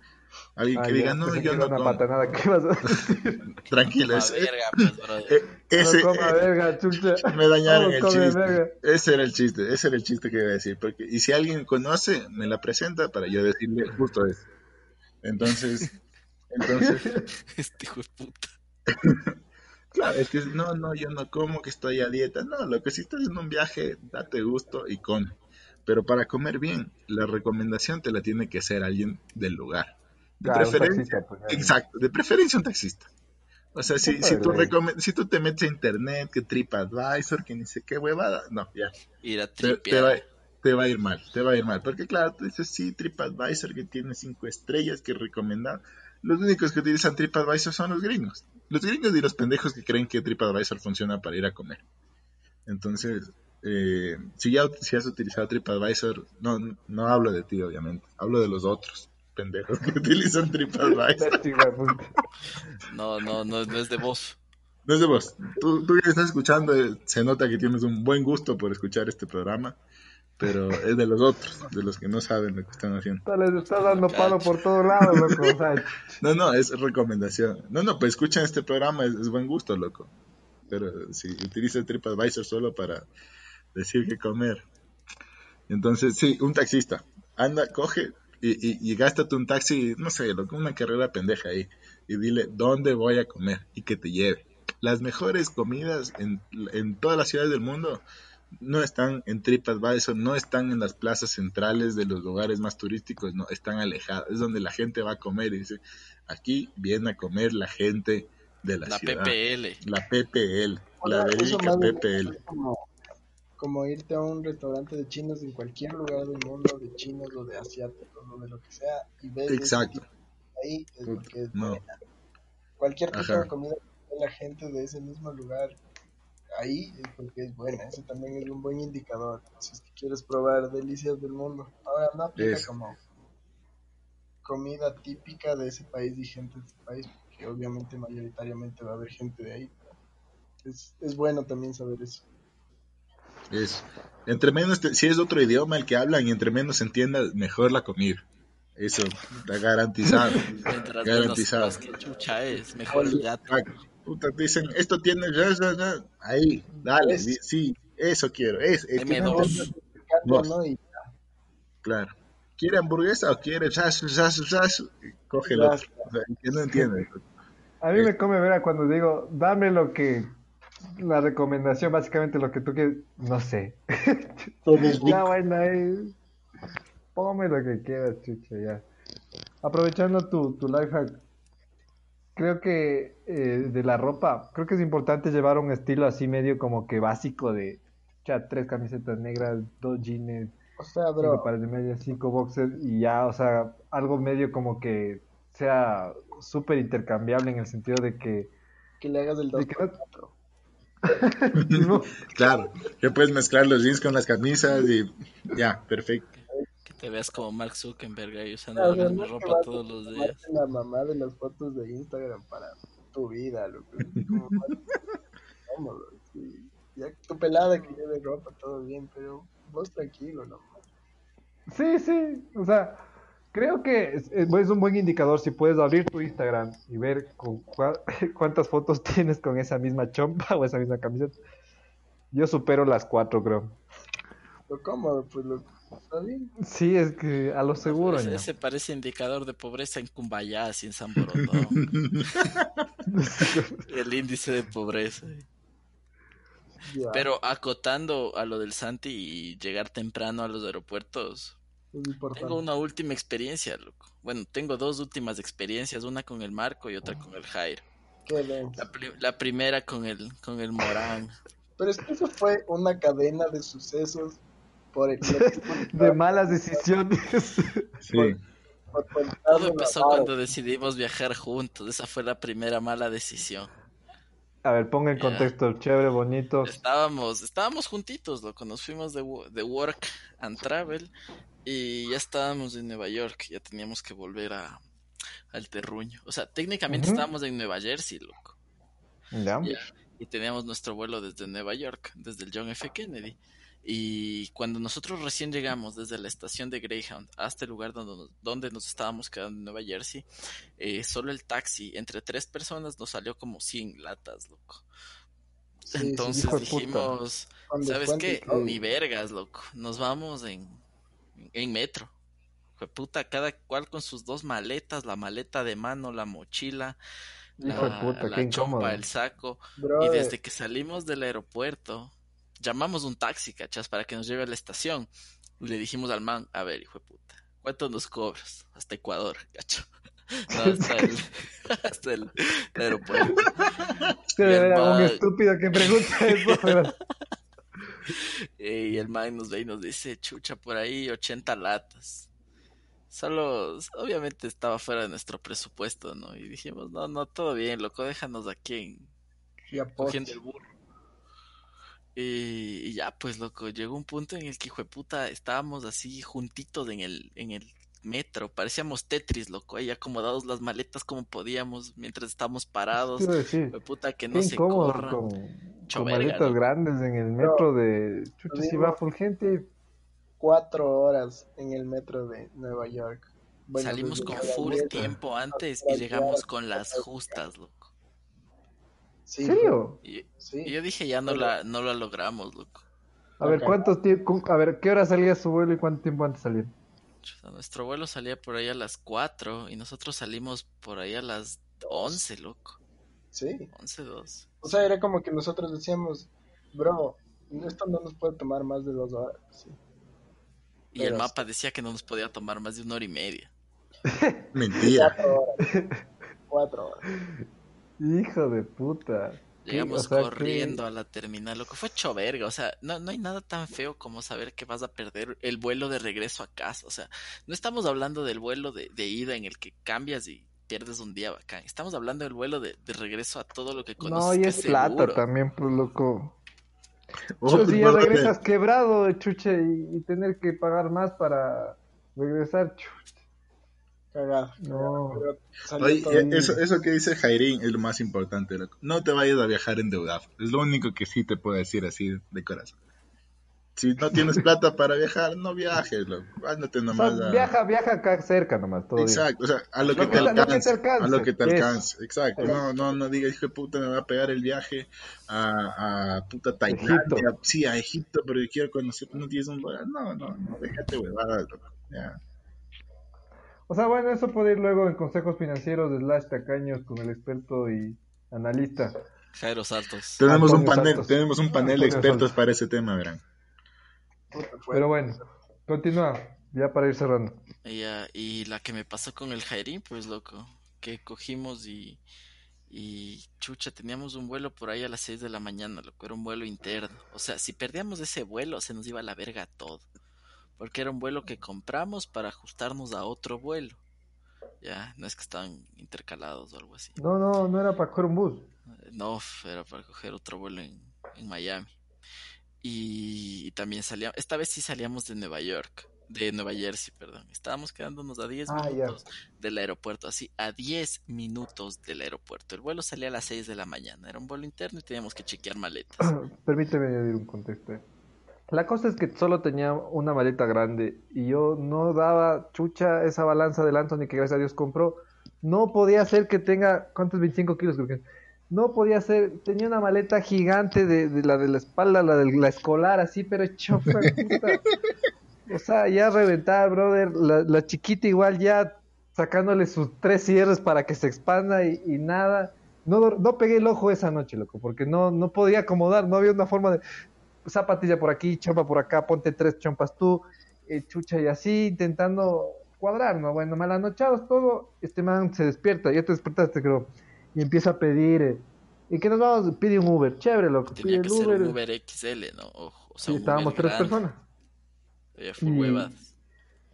Alguien Ah, que diga, no, yo no una como. patanada. ¿Qué vas a [laughs] decir? Tranquilo, ese- verga, pues, eh, ese, no coma eh, verga, chucha. me dañaron el come chiste. verga. Ese era el chiste, ese era el chiste que iba a decir. Porque, y si alguien conoce, me la presenta para yo decirle justo eso. Entonces, entonces, [laughs] Este hijo de puta. [laughs] claro, es que no, no, yo no como que estoy a dieta. No, lo que si estás en un viaje, date gusto y come. Pero para comer bien, la recomendación te la tiene que hacer alguien del lugar. De Claro, preferencia, taxista, pues, exacto, de preferencia un taxista. O sea, si, si, tú si tú te metes a internet, que TripAdvisor, que ni sé qué huevada, no, ya, Ir a te, te va, te va a ir mal, te va a ir mal. Porque claro, tú dices, sí, TripAdvisor que tiene cinco estrellas, que recomendado. Los únicos que utilizan TripAdvisor son los gringos. Los gringos y los pendejos que creen que TripAdvisor funciona para ir a comer. Entonces, eh, si ya si has utilizado TripAdvisor, no, no hablo de ti, obviamente. Hablo de los otros pendejos que [laughs] utilizan TripAdvisor. [laughs] No, no, no, no es de vos. No es de vos. Tú, tú que estás escuchando, eh, se nota que tienes un buen gusto por escuchar este programa, pero es de los otros, de los que no saben lo que están haciendo. Les estás dando palo por todos lados, loco. O sea, [laughs] No, no, es recomendación. No, no, pues escuchan este programa, es, es buen gusto, loco. Pero si utilizas TripAdvisor solo para decir que comer. Entonces, sí, un taxista. Anda, coge y, y, y gástate un taxi, no sé, loco, una carrera pendeja ahí. Y dile, ¿dónde voy a comer? Y que te lleve. Las mejores comidas en, en todas las ciudades del mundo no están en TripAdvisor, no están en las plazas centrales de los lugares más turísticos, no, están alejadas. Es donde la gente va a comer y dice, aquí viene a comer la gente de la, La ciudad. PPL. La PPL, la verídica PPL. es como, como irte a un restaurante de chinos en cualquier lugar del mundo, de chinos o de asiáticos o de lo que sea, y ves Exacto. ahí, es porque es No. buena. Cualquier tipo Ajá. de comida que la gente de ese mismo lugar ahí es porque es buena. Ese también es un buen indicador. Si es que quieres probar delicias del mundo. Ahora no aplica Eso. como comida típica de ese país y gente de ese país, porque obviamente mayoritariamente va a haber gente de ahí. Es, es bueno también saber eso. Es, entre menos, te- si es otro idioma el que hablan y entre menos entiendas, mejor la comida. Eso, está garantizado. [laughs] Garantizado. menos qué chucha es, mejor el gato. Puta, te dicen, esto tiene, ya, ya, ya. ahí, dale, Es- sí, eso quiero, es, es que no M2. entiendo- Caldo, Dos. ¿no? Y claro. ¿Quiere hamburguesa o quiere sasu, sasu, sasu? Coge el Ya. otro. O sea, que no entiende. a mí me come verga cuando digo, dame lo que. La recomendación, básicamente lo que tú quieres. No sé. es rico. bueno, ahí. Ponme lo que quieras, chucha, ya. Aprovechando tu, tu life hack, creo que eh, de la ropa, creo que es importante llevar un estilo así medio como que básico de ya tres camisetas negras, dos jeans, O sea, cinco bro, pares de medias, cinco boxers y ya, o sea, algo medio como que sea súper intercambiable en el sentido de que, que le hagas el 2 de que no- no, [laughs] Claro, que puedes mezclar los jeans con las camisas y ya, perfecto. Que te veas como Mark Zuckerberg ahí usando la misma ropa todos los días. la mamá de las fotos de Instagram para tu vida, loco. [laughs] Sí. Ya tu pelada que lleve ropa, todo bien, pero vos tranquilo, ¿no? Sí, sí, o sea, creo que es, un buen indicador si puedes abrir tu Instagram y ver con cua- [laughs] cuántas fotos tienes con esa misma chompa o esa misma camiseta. Yo supero las cuatro, creo. Lo cómodo, pues lo. Sí, es que a lo seguro, Ese, parece indicador de pobreza en Cumbayá, así en San Borondón. [laughs] El índice de pobreza. Pero acotando a lo del Santi y llegar temprano a los aeropuertos, tengo una última experiencia, loco. Bueno, tengo dos últimas experiencias, una con el Marco y otra con el Jairo. La, pri- la primera con el, con el Morán. Pero es que eso fue una cadena de sucesos por el [laughs] De malas decisiones. Sí, por contar Todo empezó cuando decidimos viajar juntos. Esa fue la primera mala decisión. A ver, ponga en contexto, chévere, bonito. Estábamos, estábamos juntitos, loco. Nos fuimos de, de work and travel y ya estábamos en Nueva York. Ya teníamos que volver a, al terruño. O sea, técnicamente estábamos en Nueva Jersey, loco. Ya. Y teníamos nuestro vuelo desde Nueva York, desde el John F. Kennedy. Y cuando nosotros recién llegamos desde la estación de Greyhound hasta el lugar donde nos, donde nos estábamos quedando en Nueva Jersey, eh, solo el taxi entre tres personas nos salió como 100 latas, loco. Sí, Entonces dijimos, ¿sabes qué? todo. Ni vergas, loco. Nos vamos en, en metro. Fue puta, cada cual con sus dos maletas, la maleta de mano, la mochila, la, Hijo puta, la chompa, el saco. Y desde que salimos del aeropuerto, llamamos un taxi, ¿cachas? Para que nos lleve a la estación. Y le dijimos al man, a ver, hijo de puta, ¿cuánto nos cobras? Hasta Ecuador, cacho. [laughs] No, hasta el, [laughs] hasta el aeropuerto. [laughs] Sí, Y el era un man- estúpido que pregunta eso, pero... Eh, Y el man nos ve y nos dice, chucha, por ahí 80 latas. Solo, obviamente estaba fuera de nuestro presupuesto, ¿no? Y dijimos, no, no, todo bien, loco, déjanos aquí en, cogiendo el burro. Y, y ya, pues, loco, llegó un punto en el que, hijo de puta, estábamos así juntitos en el, en el metro. Parecíamos Tetris, loco, ahí acomodados las maletas como podíamos mientras estábamos parados. Quiero decir, Hijo de puta, que no se corran. con, con maletas loco. grandes en el metro de... Chucha, si va full gente... Cuatro horas en el metro de Nueva York. Bueno, Salimos con full tiempo antes y llegamos con las justas, loco. Sí, ¿En serio? Y, Sí. y yo dije, ya no la, no la logramos, loco. A ver. ¿cuántos. A ver, ¿qué hora salía su vuelo y cuánto tiempo antes salía? Nuestro vuelo salía por ahí a las 4 y nosotros salimos por ahí a las 11, loco. Sí. 11, 2. O sea, era como que nosotros decíamos, bro, esto no nos puede tomar más de dos horas. Sí. Y el mapa decía que no nos podía tomar más de una hora y media. [laughs] Mentira. Cuatro horas. Cuatro horas. Hijo de puta. Llegamos O sea, corriendo a la terminal, loco. Fue hecho verga. O sea, no, no hay nada tan feo como saber que vas a perder el vuelo de regreso a casa. O sea, no estamos hablando del vuelo de, de ida en el que cambias y pierdes un día bacán. Estamos hablando del vuelo de, de regreso a todo lo que que- conoces. No, y que es plata seguro. también, pues loco. Oh, si ya regresas quebrado, chuche, y, y tener que pagar más para regresar, chucha. Cagado. No. Oye, eh, bien. eso, eso que dice Jairín es lo más importante, loco. No te vayas a viajar endeudado. Es lo único que sí te puedo decir así de corazón. Si no tienes plata para viajar, no viajes, loco. Ándate O sea, nomás a... viaja, viaja acá cerca nomás, todo bien. Exacto, o sea, a lo, Lo que, que te alcance, alcance, a lo que te alcance, exacto, no, no, no digas, hijo de puta, me va a pegar el viaje a, a puta Tailandia, Egipto. sí, a Egipto, pero yo quiero conocer, no tienes un dólar, no, no, no, déjate huevadas, loco, ya. O sea, bueno, eso puede ir luego en consejos financieros de slash tacaños con el experto y analista. Jairo Saltos. Tenemos un panel, tenemos un panel de expertos para ese tema, verán. Pero bueno, continúa, ya para ir cerrando. Y, ya, y la que me pasó con el Jairín, pues loco, que cogimos y, y chucha, teníamos un vuelo por ahí a las 6 de la mañana, loco, era un vuelo interno. O sea, si perdíamos ese vuelo, se nos iba a la verga todo. Porque era un vuelo que compramos para ajustarnos a otro vuelo. Ya, no es que estaban intercalados o algo así. No, no, no era para coger un bus. No, era para coger otro vuelo en, en Miami. Y, y también salíamos, esta vez sí salíamos de Nueva York, de Nueva Jersey, perdón. Estábamos quedándonos a 10 Ah, ya. minutos del aeropuerto, así, a 10 minutos del aeropuerto. El vuelo salía a las 6 de la mañana, era un vuelo interno y teníamos que chequear maletas. [coughs] Permíteme añadir un contexto. La cosa es que solo tenía una maleta grande y yo no daba chucha esa balanza del Anthony que gracias a Dios compró. No podía ser que tenga, ¿cuántos? 25 kilos creo que. No podía ser, tenía una maleta gigante de, la de la espalda, la de la escolar, así, pero hecho fue puta. O sea, ya reventar, brother. La, chiquita igual ya sacándole sus tres cierres para que se expanda y, y nada. No, no pegué el ojo esa noche, loco, porque no, no podía acomodar, no había una forma de zapatilla por aquí, chompa por acá, ponte tres chompas tú, eh, chucha y así, intentando cuadrar, ¿no? Bueno, malanochados todo, este man se despierta, ya te despertaste creo, y empieza a pedir, eh, ¿y qué nos vamos? Pide un Uber, chévere, loco, pide Tenía el que ser Uber. un Uber XL, ¿no? Ojo, o sea, Sí, estábamos Uber tres grande. personas. Ya fue Y-.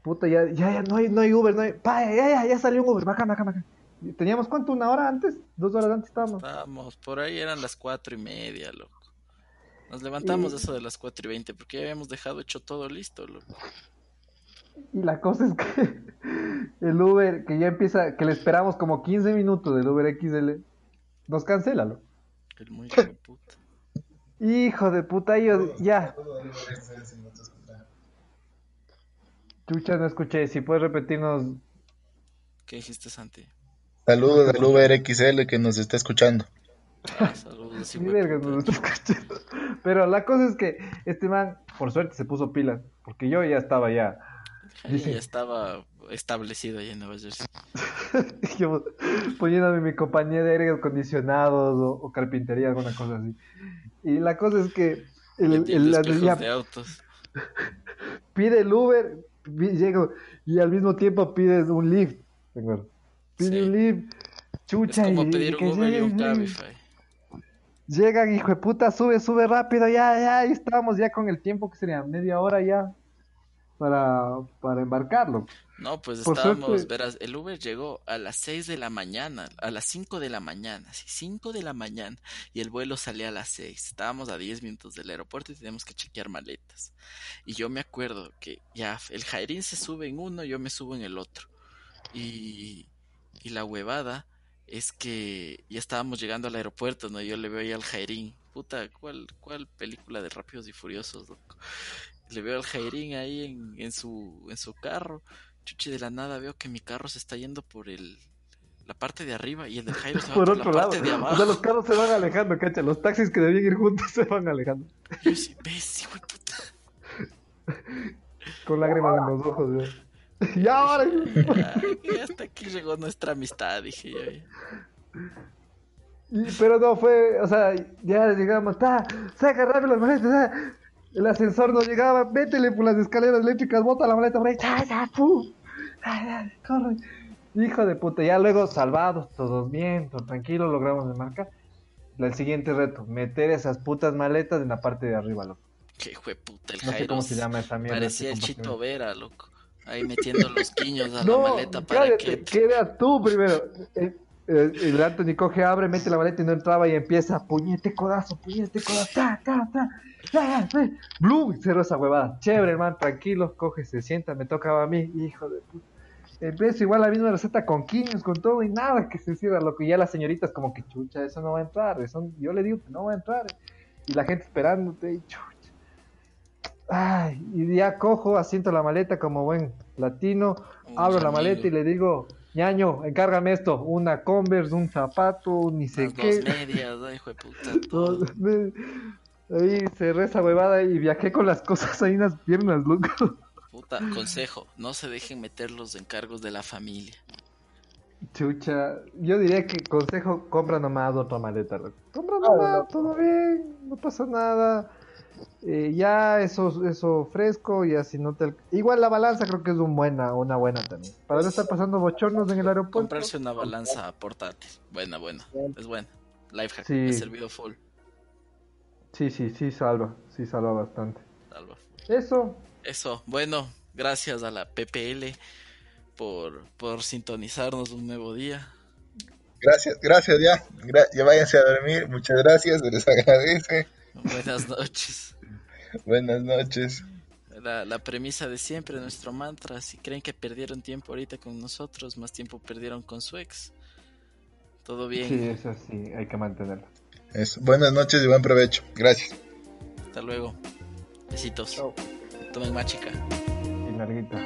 Puta, ya, ya, ya, no hay, no hay Uber, no hay, pa, ya, ya, ya salió un Uber, bacán, bacán. Y ¿Teníamos cuánto? ¿Una hora antes? ¿Dos horas antes estábamos? Estábamos, por ahí eran las cuatro y media, loco. Nos levantamos Y- eso de las cuatro y veinte porque ya habíamos dejado hecho todo listo, loco. Y la cosa es que [laughs] el Uber, que ya empieza, que le esperamos como 15 minutos del Uber XL, nos cancela, loco. El muy hijo de puta. Hijo de puta, yo ya. Chucha, no escuché. Si puedes repetirnos. ¿Qué dijiste, Santi? Saludos al Uber XL que nos está escuchando. Ah, saludos, sí, Ni güey. vergas, no lo estoy escuchando. Pero la cosa es que este man, por suerte, se puso pilas. Porque yo ya estaba ya. Ahí ya estaba establecido ahí en Nueva Jersey. [laughs] yo poniéndome mi compañía de aire acondicionados o, o carpintería, alguna cosa así. Y la cosa es que el, el- la- ya de autos. [laughs] pide el Uber, llego y al mismo tiempo pides un Lyft. ¿te acuerdas? Pide Sí. un Lyft, Es chucha, como y, pedir un Uber y un Cabify. Llegan, hijo de puta, sube, sube rápido, ya, ya, ahí estamos ya con el tiempo que sería media hora ya para, para embarcarlo. No, pues Por estábamos, suerte- verás, el Uber llegó a las 6 de la mañana, a las 5 de la mañana, sí, 5 de la mañana, y el vuelo salía a las 6. Estábamos a 10 minutos del aeropuerto y teníamos que chequear maletas. Y yo me acuerdo que ya el Jairín se sube en uno, yo me subo en el otro. Y, y la huevada es que ya estábamos llegando al aeropuerto, ¿no? Yo le veo ahí al Jairín. Puta, ¿cuál, cuál película de Rápidos y Furiosos, loco? Le veo al Jairín ahí en, en su, en su carro. Chuchi, de la nada veo que mi carro se está yendo por el la parte de arriba y el del Jairo se va Por por, otro la lado, parte de o abajo. sea, los carros se van alejando, cacha, los taxis que debían ir juntos [laughs] se van alejando. Yo sí, ves, hijo de puta. Con lágrimas en los ojos. [laughs] Y ahora. [laughs] Hasta aquí llegó nuestra amistad, dije yo. Y- pero no fue, o sea, ya llegamos, ta, saca rápido las maletas, ta. el ascensor no llegaba, métele por las escaleras eléctricas, bota la maleta por ahí, ta, ta, fu. Ta, ta, corre. Hijo de puta, ya luego salvados, todos bien, todo tranquilo, logramos desmarcar. El siguiente reto, meter esas putas maletas en la parte de arriba, loco. Qué hijo de puta, el No sé cómo se llama esa mierda. Parecía el Chito. Vera, loco. Ahí metiendo los guiños a la maleta para cállate, que. que eras tú primero. El, el, el Anthony coge, abre, mete la maleta y no entraba y empieza, puñete codazo, puñete codazo, ta, ta, ta, ta, ta. Blum, cerró esa huevada. Chévere, hermano, tranquilo, coge, se sienta, me tocaba a mí, hijo de puta. Empiezo igual la misma receta con quiños, con todo y nada que se cierra, loco. Y ya las señoritas como que, chucha, eso no va a entrar. Eso, yo le digo que no va a entrar. Y la gente esperándote y chucha. Ay, y ya cojo, asiento la maleta como buen latino, Un abro la maleta y le digo, ñaño, encárgame esto, una Converse, un zapato, ni sé qué. dos medias, hijo de puta. [laughs] todo. Ahí cerré esa huevada y viajé con las cosas ahí en las piernas, loco. Puta, consejo, no se dejen meter los encargos de la familia. Chucha, yo diría que consejo, compra nomás otra maleta, loco. Compra nomás, todo bien, no pasa nada. Eh, ya eso, eso fresco y así no te... al- Igual la balanza creo que es un buena, una buena también. Para no estar pasando bochornos en el aeropuerto. Comprarse una balanza portátil. Buena, buena. Es buena. Lifehack. Sí. Me ha servido full. Sí, sí, sí salva, sí salva bastante. Salva. Eso, Eso, bueno, gracias a la PPL por, por sintonizarnos un nuevo día. Gracias, gracias ya. Gra- ya váyanse a dormir. Muchas gracias, se les [laughs] agradece. Buenas noches. [laughs] Buenas noches. La, la, premisa de siempre, nuestro mantra. Si creen que perdieron tiempo ahorita con nosotros, más tiempo perdieron con su ex. Todo bien. Sí, eso sí, hay que mantenerlo. Eso. Buenas noches y buen provecho. Gracias. Hasta luego. Besitos. Tomen más, chica. Y larguita.